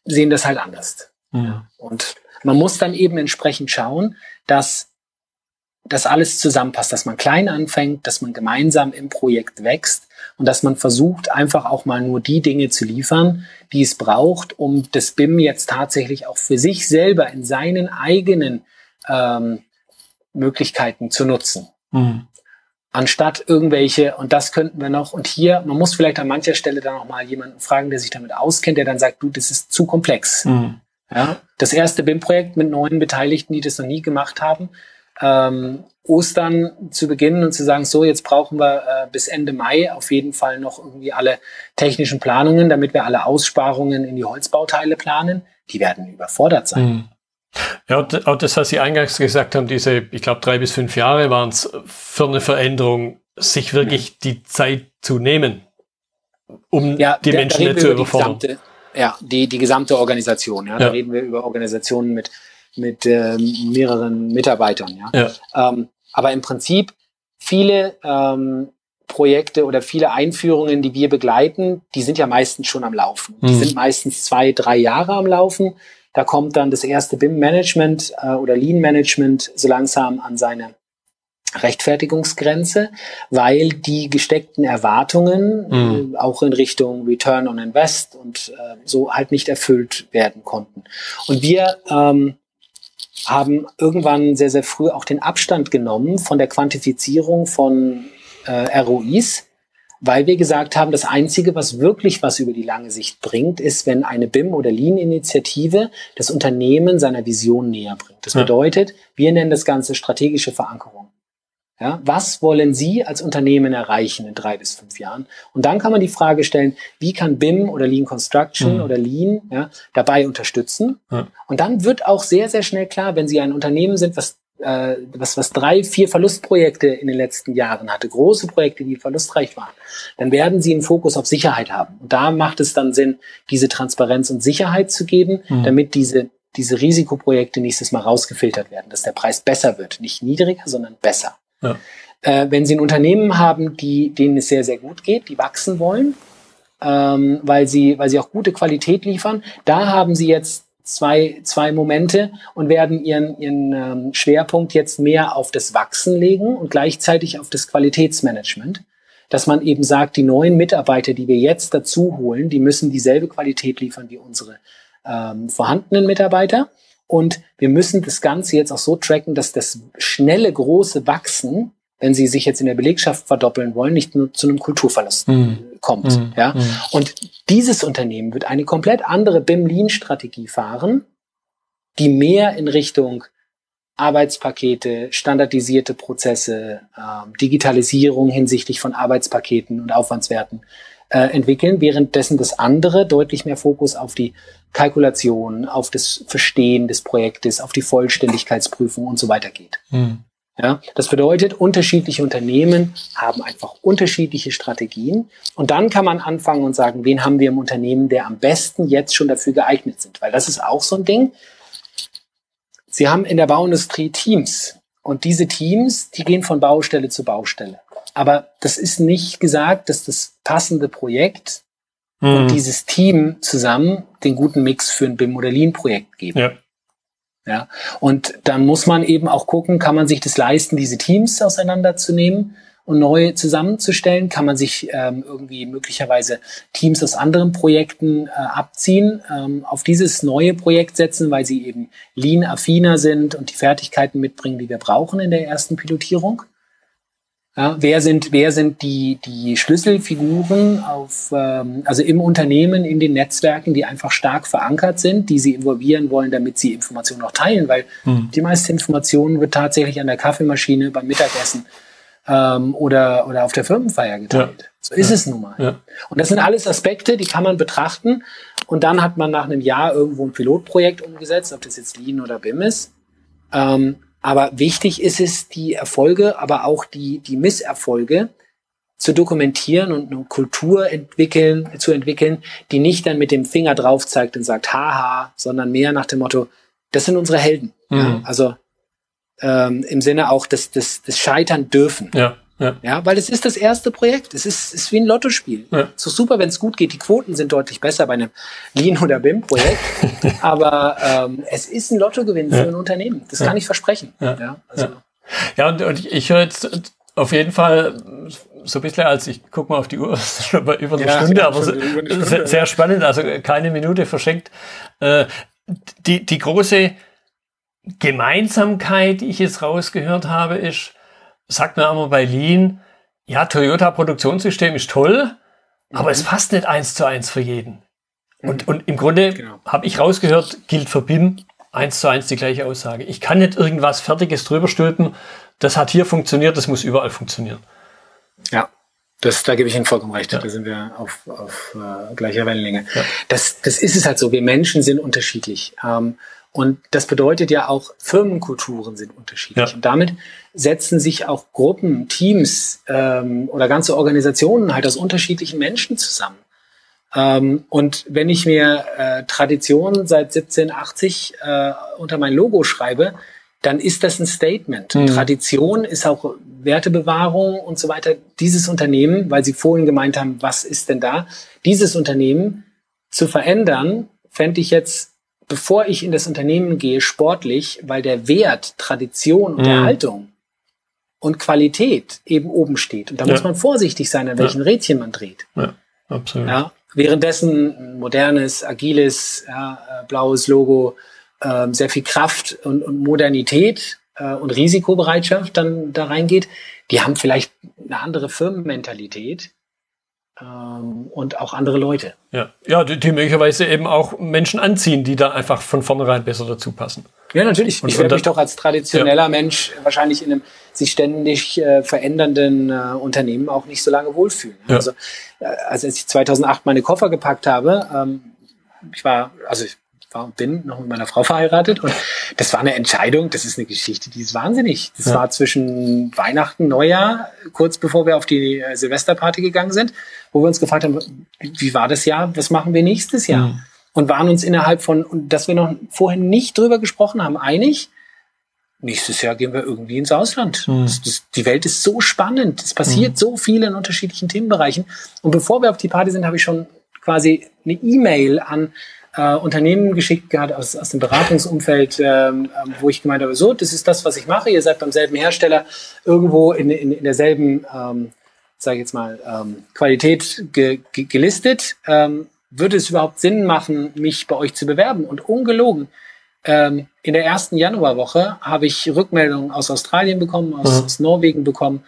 sehen das halt anders. Ja. Und man muss dann eben entsprechend schauen, dass das alles zusammenpasst, dass man klein anfängt, dass man gemeinsam im Projekt wächst und dass man versucht, einfach auch mal nur die Dinge zu liefern, die es braucht, um das BIM jetzt tatsächlich auch für sich selber in seinen eigenen ähm, Möglichkeiten zu nutzen. Mhm. Anstatt irgendwelche, und das könnten wir noch, und hier, man muss vielleicht an mancher Stelle dann auch mal jemanden fragen, der sich damit auskennt, der dann sagt, du, das ist zu komplex. Mhm. Ja, das erste BIM-Projekt mit neun Beteiligten, die das noch nie gemacht haben. Ähm, Ostern zu beginnen und zu sagen, so, jetzt brauchen wir äh, bis Ende Mai auf jeden Fall noch irgendwie alle technischen Planungen, damit wir alle Aussparungen in die Holzbauteile planen. Die werden überfordert sein. Mhm. Ja, auch das, was Sie eingangs gesagt haben, diese, ich glaube, drei bis fünf Jahre waren es für eine Veränderung, sich wirklich mhm. die Zeit zu nehmen, um ja, die Menschen nicht zu überfordern. Ja, die, die gesamte Organisation. Ja, ja. da reden wir über Organisationen mit, mit äh, mehreren Mitarbeitern. Ja. ja. Ähm, aber im Prinzip viele ähm, Projekte oder viele Einführungen, die wir begleiten, die sind ja meistens schon am Laufen. Mhm. Die sind meistens zwei, drei Jahre am Laufen. Da kommt dann das erste BIM-Management äh, oder Lean-Management so langsam an seine Rechtfertigungsgrenze, weil die gesteckten Erwartungen mhm. äh, auch in Richtung Return on Invest und äh, so halt nicht erfüllt werden konnten. Und wir ähm, haben irgendwann sehr, sehr früh auch den Abstand genommen von der Quantifizierung von äh, ROIs, weil wir gesagt haben, das Einzige, was wirklich was über die lange Sicht bringt, ist, wenn eine BIM- oder Lean-Initiative das Unternehmen seiner Vision näher bringt. Das bedeutet, wir nennen das Ganze strategische Verankerung. Ja, was wollen Sie als Unternehmen erreichen in drei bis fünf Jahren? Und dann kann man die Frage stellen, wie kann BIM oder Lean Construction mhm. oder Lean ja, dabei unterstützen? Ja. Und dann wird auch sehr, sehr schnell klar, wenn Sie ein Unternehmen sind, was, äh, was, was drei, vier Verlustprojekte in den letzten Jahren hatte, große Projekte, die verlustreich waren, dann werden Sie einen Fokus auf Sicherheit haben. Und da macht es dann Sinn, diese Transparenz und Sicherheit zu geben, mhm. damit diese diese Risikoprojekte nächstes Mal rausgefiltert werden, dass der Preis besser wird. Nicht niedriger, sondern besser. Ja. Äh, wenn Sie ein Unternehmen haben, die, denen es sehr, sehr gut geht, die wachsen wollen, ähm, weil, sie, weil sie auch gute Qualität liefern, da haben Sie jetzt zwei, zwei Momente und werden ihren, ihren ähm, Schwerpunkt jetzt mehr auf das Wachsen legen und gleichzeitig auf das Qualitätsmanagement. Dass man eben sagt, die neuen Mitarbeiter, die wir jetzt dazu holen, die müssen dieselbe Qualität liefern wie unsere ähm, vorhandenen Mitarbeiter. Und wir müssen das Ganze jetzt auch so tracken, dass das schnelle, große Wachsen wenn sie sich jetzt in der Belegschaft verdoppeln wollen, nicht nur zu einem Kulturverlust mhm. kommt. Mhm. Ja? Mhm. Und dieses Unternehmen wird eine komplett andere BIM-Lean-Strategie fahren, die mehr in Richtung Arbeitspakete, standardisierte Prozesse, äh, Digitalisierung hinsichtlich von Arbeitspaketen und Aufwandswerten äh, entwickeln, währenddessen das andere deutlich mehr Fokus auf die Kalkulation, auf das Verstehen des Projektes, auf die Vollständigkeitsprüfung und so weiter geht. Mhm. Ja, das bedeutet, unterschiedliche Unternehmen haben einfach unterschiedliche Strategien. Und dann kann man anfangen und sagen, wen haben wir im Unternehmen, der am besten jetzt schon dafür geeignet sind. Weil das ist auch so ein Ding. Sie haben in der Bauindustrie Teams. Und diese Teams, die gehen von Baustelle zu Baustelle. Aber das ist nicht gesagt, dass das passende Projekt mhm. und dieses Team zusammen den guten Mix für ein BIM-Modellin-Projekt geben. Ja. Ja, und dann muss man eben auch gucken, kann man sich das leisten, diese Teams auseinanderzunehmen und neu zusammenzustellen? Kann man sich ähm, irgendwie möglicherweise Teams aus anderen Projekten äh, abziehen, ähm, auf dieses neue Projekt setzen, weil sie eben lean-affiner sind und die Fertigkeiten mitbringen, die wir brauchen in der ersten Pilotierung? Ja, wer sind, wer sind die, die Schlüsselfiguren auf, ähm, also im Unternehmen, in den Netzwerken, die einfach stark verankert sind, die sie involvieren wollen, damit sie Informationen auch teilen, weil mhm. die meiste Information wird tatsächlich an der Kaffeemaschine beim Mittagessen ähm, oder, oder auf der Firmenfeier geteilt. Ja. So ist ja. es nun mal. Ja. Und das sind alles Aspekte, die kann man betrachten. Und dann hat man nach einem Jahr irgendwo ein Pilotprojekt umgesetzt, ob das jetzt Lean oder BIM ist. Ähm, aber wichtig ist es, die Erfolge, aber auch die, die Misserfolge zu dokumentieren und eine Kultur entwickeln, zu entwickeln, die nicht dann mit dem Finger drauf zeigt und sagt, haha, sondern mehr nach dem Motto, das sind unsere Helden. Mhm. Ja, also ähm, im Sinne auch des, des, des Scheitern dürfen. Ja. Ja. ja, weil es ist das erste Projekt. Es ist, ist wie ein Lottospiel. Ja. Es ist super, wenn es gut geht. Die Quoten sind deutlich besser bei einem Lean- oder BIM-Projekt. aber ähm, es ist ein Lottogewinn ja. für ein Unternehmen. Das kann ich versprechen. Ja, ja, also. ja. und, und ich höre jetzt auf jeden Fall so ein bisschen, als ich gucke mal auf die Uhr, schon bei über eine Stunde, aber eine Stunde, sehr, spannend, also keine Minute verschenkt. Äh, die, die große Gemeinsamkeit, die ich jetzt rausgehört habe, ist, sagt man immer bei Lean, ja, Toyota Produktionssystem ist toll, mhm. aber es mhm. passt nicht eins zu eins für jeden. Mhm. Und, und im Grunde genau. habe ich rausgehört, gilt für BIM eins zu eins die gleiche Aussage. Ich kann nicht irgendwas Fertiges drüber stülpen. Das hat hier funktioniert, das muss überall funktionieren. Ja, das, da gebe ich Ihnen vollkommen recht. Ja. Da sind wir auf, auf äh, gleicher Wellenlänge. Ja. Das, das ist es halt so. Wir Menschen sind unterschiedlich. Ähm, und das bedeutet ja auch, Firmenkulturen sind unterschiedlich. Ja. Und damit setzen sich auch Gruppen, Teams ähm, oder ganze Organisationen halt aus unterschiedlichen Menschen zusammen. Ähm, und wenn ich mir äh, Tradition seit 1780 äh, unter mein Logo schreibe, dann ist das ein Statement. Mhm. Tradition ist auch Wertebewahrung und so weiter. Dieses Unternehmen, weil Sie vorhin gemeint haben, was ist denn da? Dieses Unternehmen zu verändern, fände ich jetzt bevor ich in das Unternehmen gehe, sportlich, weil der Wert, Tradition und mhm. Erhaltung und Qualität eben oben steht. Und da ja. muss man vorsichtig sein, an welchen ja. Rädchen man dreht. Ja, absolut. Ja, währenddessen modernes, agiles, ja, äh, blaues Logo, äh, sehr viel Kraft und, und Modernität äh, und Risikobereitschaft dann da reingeht, die haben vielleicht eine andere Firmenmentalität und auch andere Leute. Ja, ja die, die möglicherweise eben auch Menschen anziehen, die da einfach von vornherein besser dazu passen. Ja, natürlich. Und, ich werde mich doch als traditioneller ja. Mensch wahrscheinlich in einem sich ständig äh, verändernden äh, Unternehmen auch nicht so lange wohlfühlen. Ja. Also, äh, als ich 2008 meine Koffer gepackt habe, ähm, ich war, also ich war und bin noch mit meiner Frau verheiratet und das war eine Entscheidung, das ist eine Geschichte, die ist wahnsinnig. Das ja. war zwischen Weihnachten, Neujahr, kurz bevor wir auf die äh, Silvesterparty gegangen sind, wo wir uns gefragt haben, wie war das Jahr, was machen wir nächstes Jahr? Mhm. und waren uns innerhalb von, dass wir noch vorhin nicht drüber gesprochen haben, einig, nächstes Jahr gehen wir irgendwie ins Ausland. Mhm. Das, das, die Welt ist so spannend. Es passiert mhm. so viel in unterschiedlichen Themenbereichen. Und bevor wir auf die Party sind, habe ich schon quasi eine E-Mail an äh, Unternehmen geschickt gehabt aus, aus dem Beratungsumfeld, ähm, ähm, wo ich gemeint habe, so, das ist das, was ich mache. Ihr seid beim selben Hersteller irgendwo in, in, in derselben, ähm, sage ich jetzt mal, ähm, Qualität ge, ge, gelistet. Ähm, würde es überhaupt Sinn machen, mich bei euch zu bewerben? Und ungelogen, ähm, in der ersten Januarwoche habe ich Rückmeldungen aus Australien bekommen, aus, mhm. aus Norwegen bekommen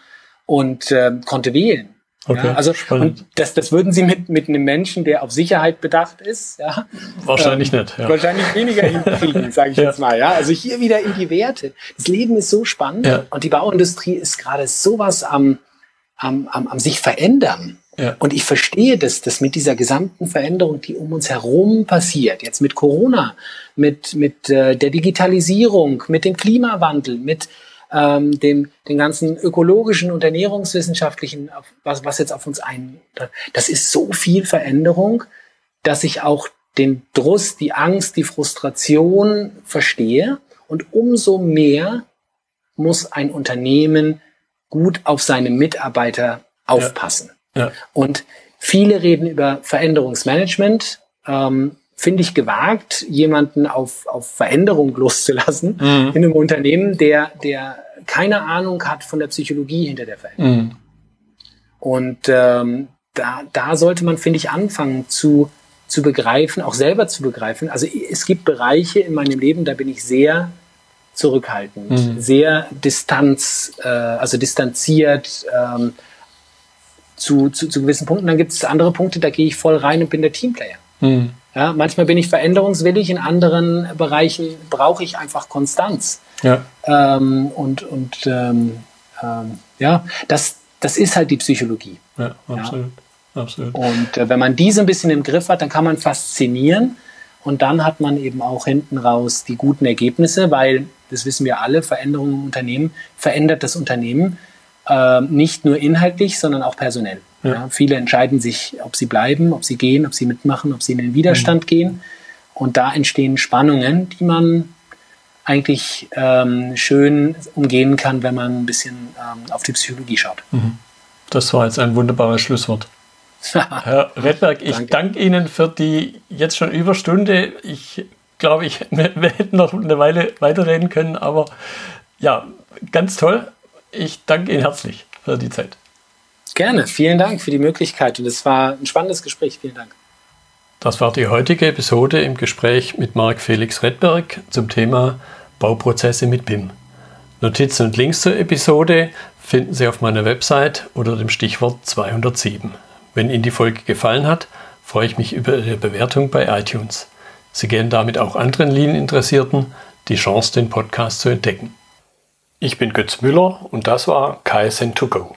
und äh, konnte wählen. Okay, ja, also und das, das würden Sie mit, mit einem Menschen, der auf Sicherheit bedacht ist, ja, wahrscheinlich ähm, nicht. Ja. Wahrscheinlich weniger hinkriegen, sage ich ja. jetzt mal. Ja, also hier wieder in die Werte. Das Leben ist so spannend ja. und die Bauindustrie ist gerade sowas am, am, am, am sich verändern. Ja. Und ich verstehe das, dass mit dieser gesamten Veränderung, die um uns herum passiert, jetzt mit Corona, mit, mit äh, der Digitalisierung, mit dem Klimawandel, mit ähm, dem, den ganzen ökologischen und ernährungswissenschaftlichen, was, was jetzt auf uns ein, das ist so viel Veränderung, dass ich auch den Druss, die Angst, die Frustration verstehe. Und umso mehr muss ein Unternehmen gut auf seine Mitarbeiter aufpassen. Ja. Ja. Und viele reden über Veränderungsmanagement. Ähm, Finde ich gewagt, jemanden auf, auf Veränderung loszulassen mhm. in einem Unternehmen, der, der keine Ahnung hat von der Psychologie hinter der Veränderung. Mhm. Und ähm, da, da sollte man, finde ich, anfangen zu, zu begreifen, auch selber zu begreifen. Also es gibt Bereiche in meinem Leben, da bin ich sehr zurückhaltend, mhm. sehr distanz, äh, also distanziert ähm, zu, zu, zu gewissen Punkten. Dann gibt es andere Punkte, da gehe ich voll rein und bin der Teamplayer. Mhm. Ja, manchmal bin ich veränderungswillig, in anderen Bereichen brauche ich einfach Konstanz. Ja. Ähm, und und ähm, ähm, ja, das, das ist halt die Psychologie. Ja, absolut. Ja. absolut. Und äh, wenn man diese ein bisschen im Griff hat, dann kann man faszinieren und dann hat man eben auch hinten raus die guten Ergebnisse, weil, das wissen wir alle, Veränderungen im Unternehmen verändert das Unternehmen äh, nicht nur inhaltlich, sondern auch personell. Ja. Ja, viele entscheiden sich, ob sie bleiben, ob sie gehen, ob sie mitmachen, ob sie in den Widerstand mhm. gehen. Und da entstehen Spannungen, die man eigentlich ähm, schön umgehen kann, wenn man ein bisschen ähm, auf die Psychologie schaut. Mhm. Das war jetzt ein wunderbares Schlusswort. Herr Redberg, ich danke. danke Ihnen für die jetzt schon Überstunde. Ich glaube, ich, wir, wir hätten noch eine Weile weiterreden können, aber ja, ganz toll. Ich danke Ihnen herzlich für die Zeit. Gerne, vielen Dank für die Möglichkeit und es war ein spannendes Gespräch. Vielen Dank. Das war die heutige Episode im Gespräch mit Marc Felix Redberg zum Thema Bauprozesse mit BIM. Notizen und Links zur Episode finden Sie auf meiner Website unter dem Stichwort 207. Wenn Ihnen die Folge gefallen hat, freue ich mich über Ihre Bewertung bei iTunes. Sie geben damit auch anderen Lean-Interessierten die Chance, den Podcast zu entdecken. Ich bin Götz Müller und das war KSN2Go.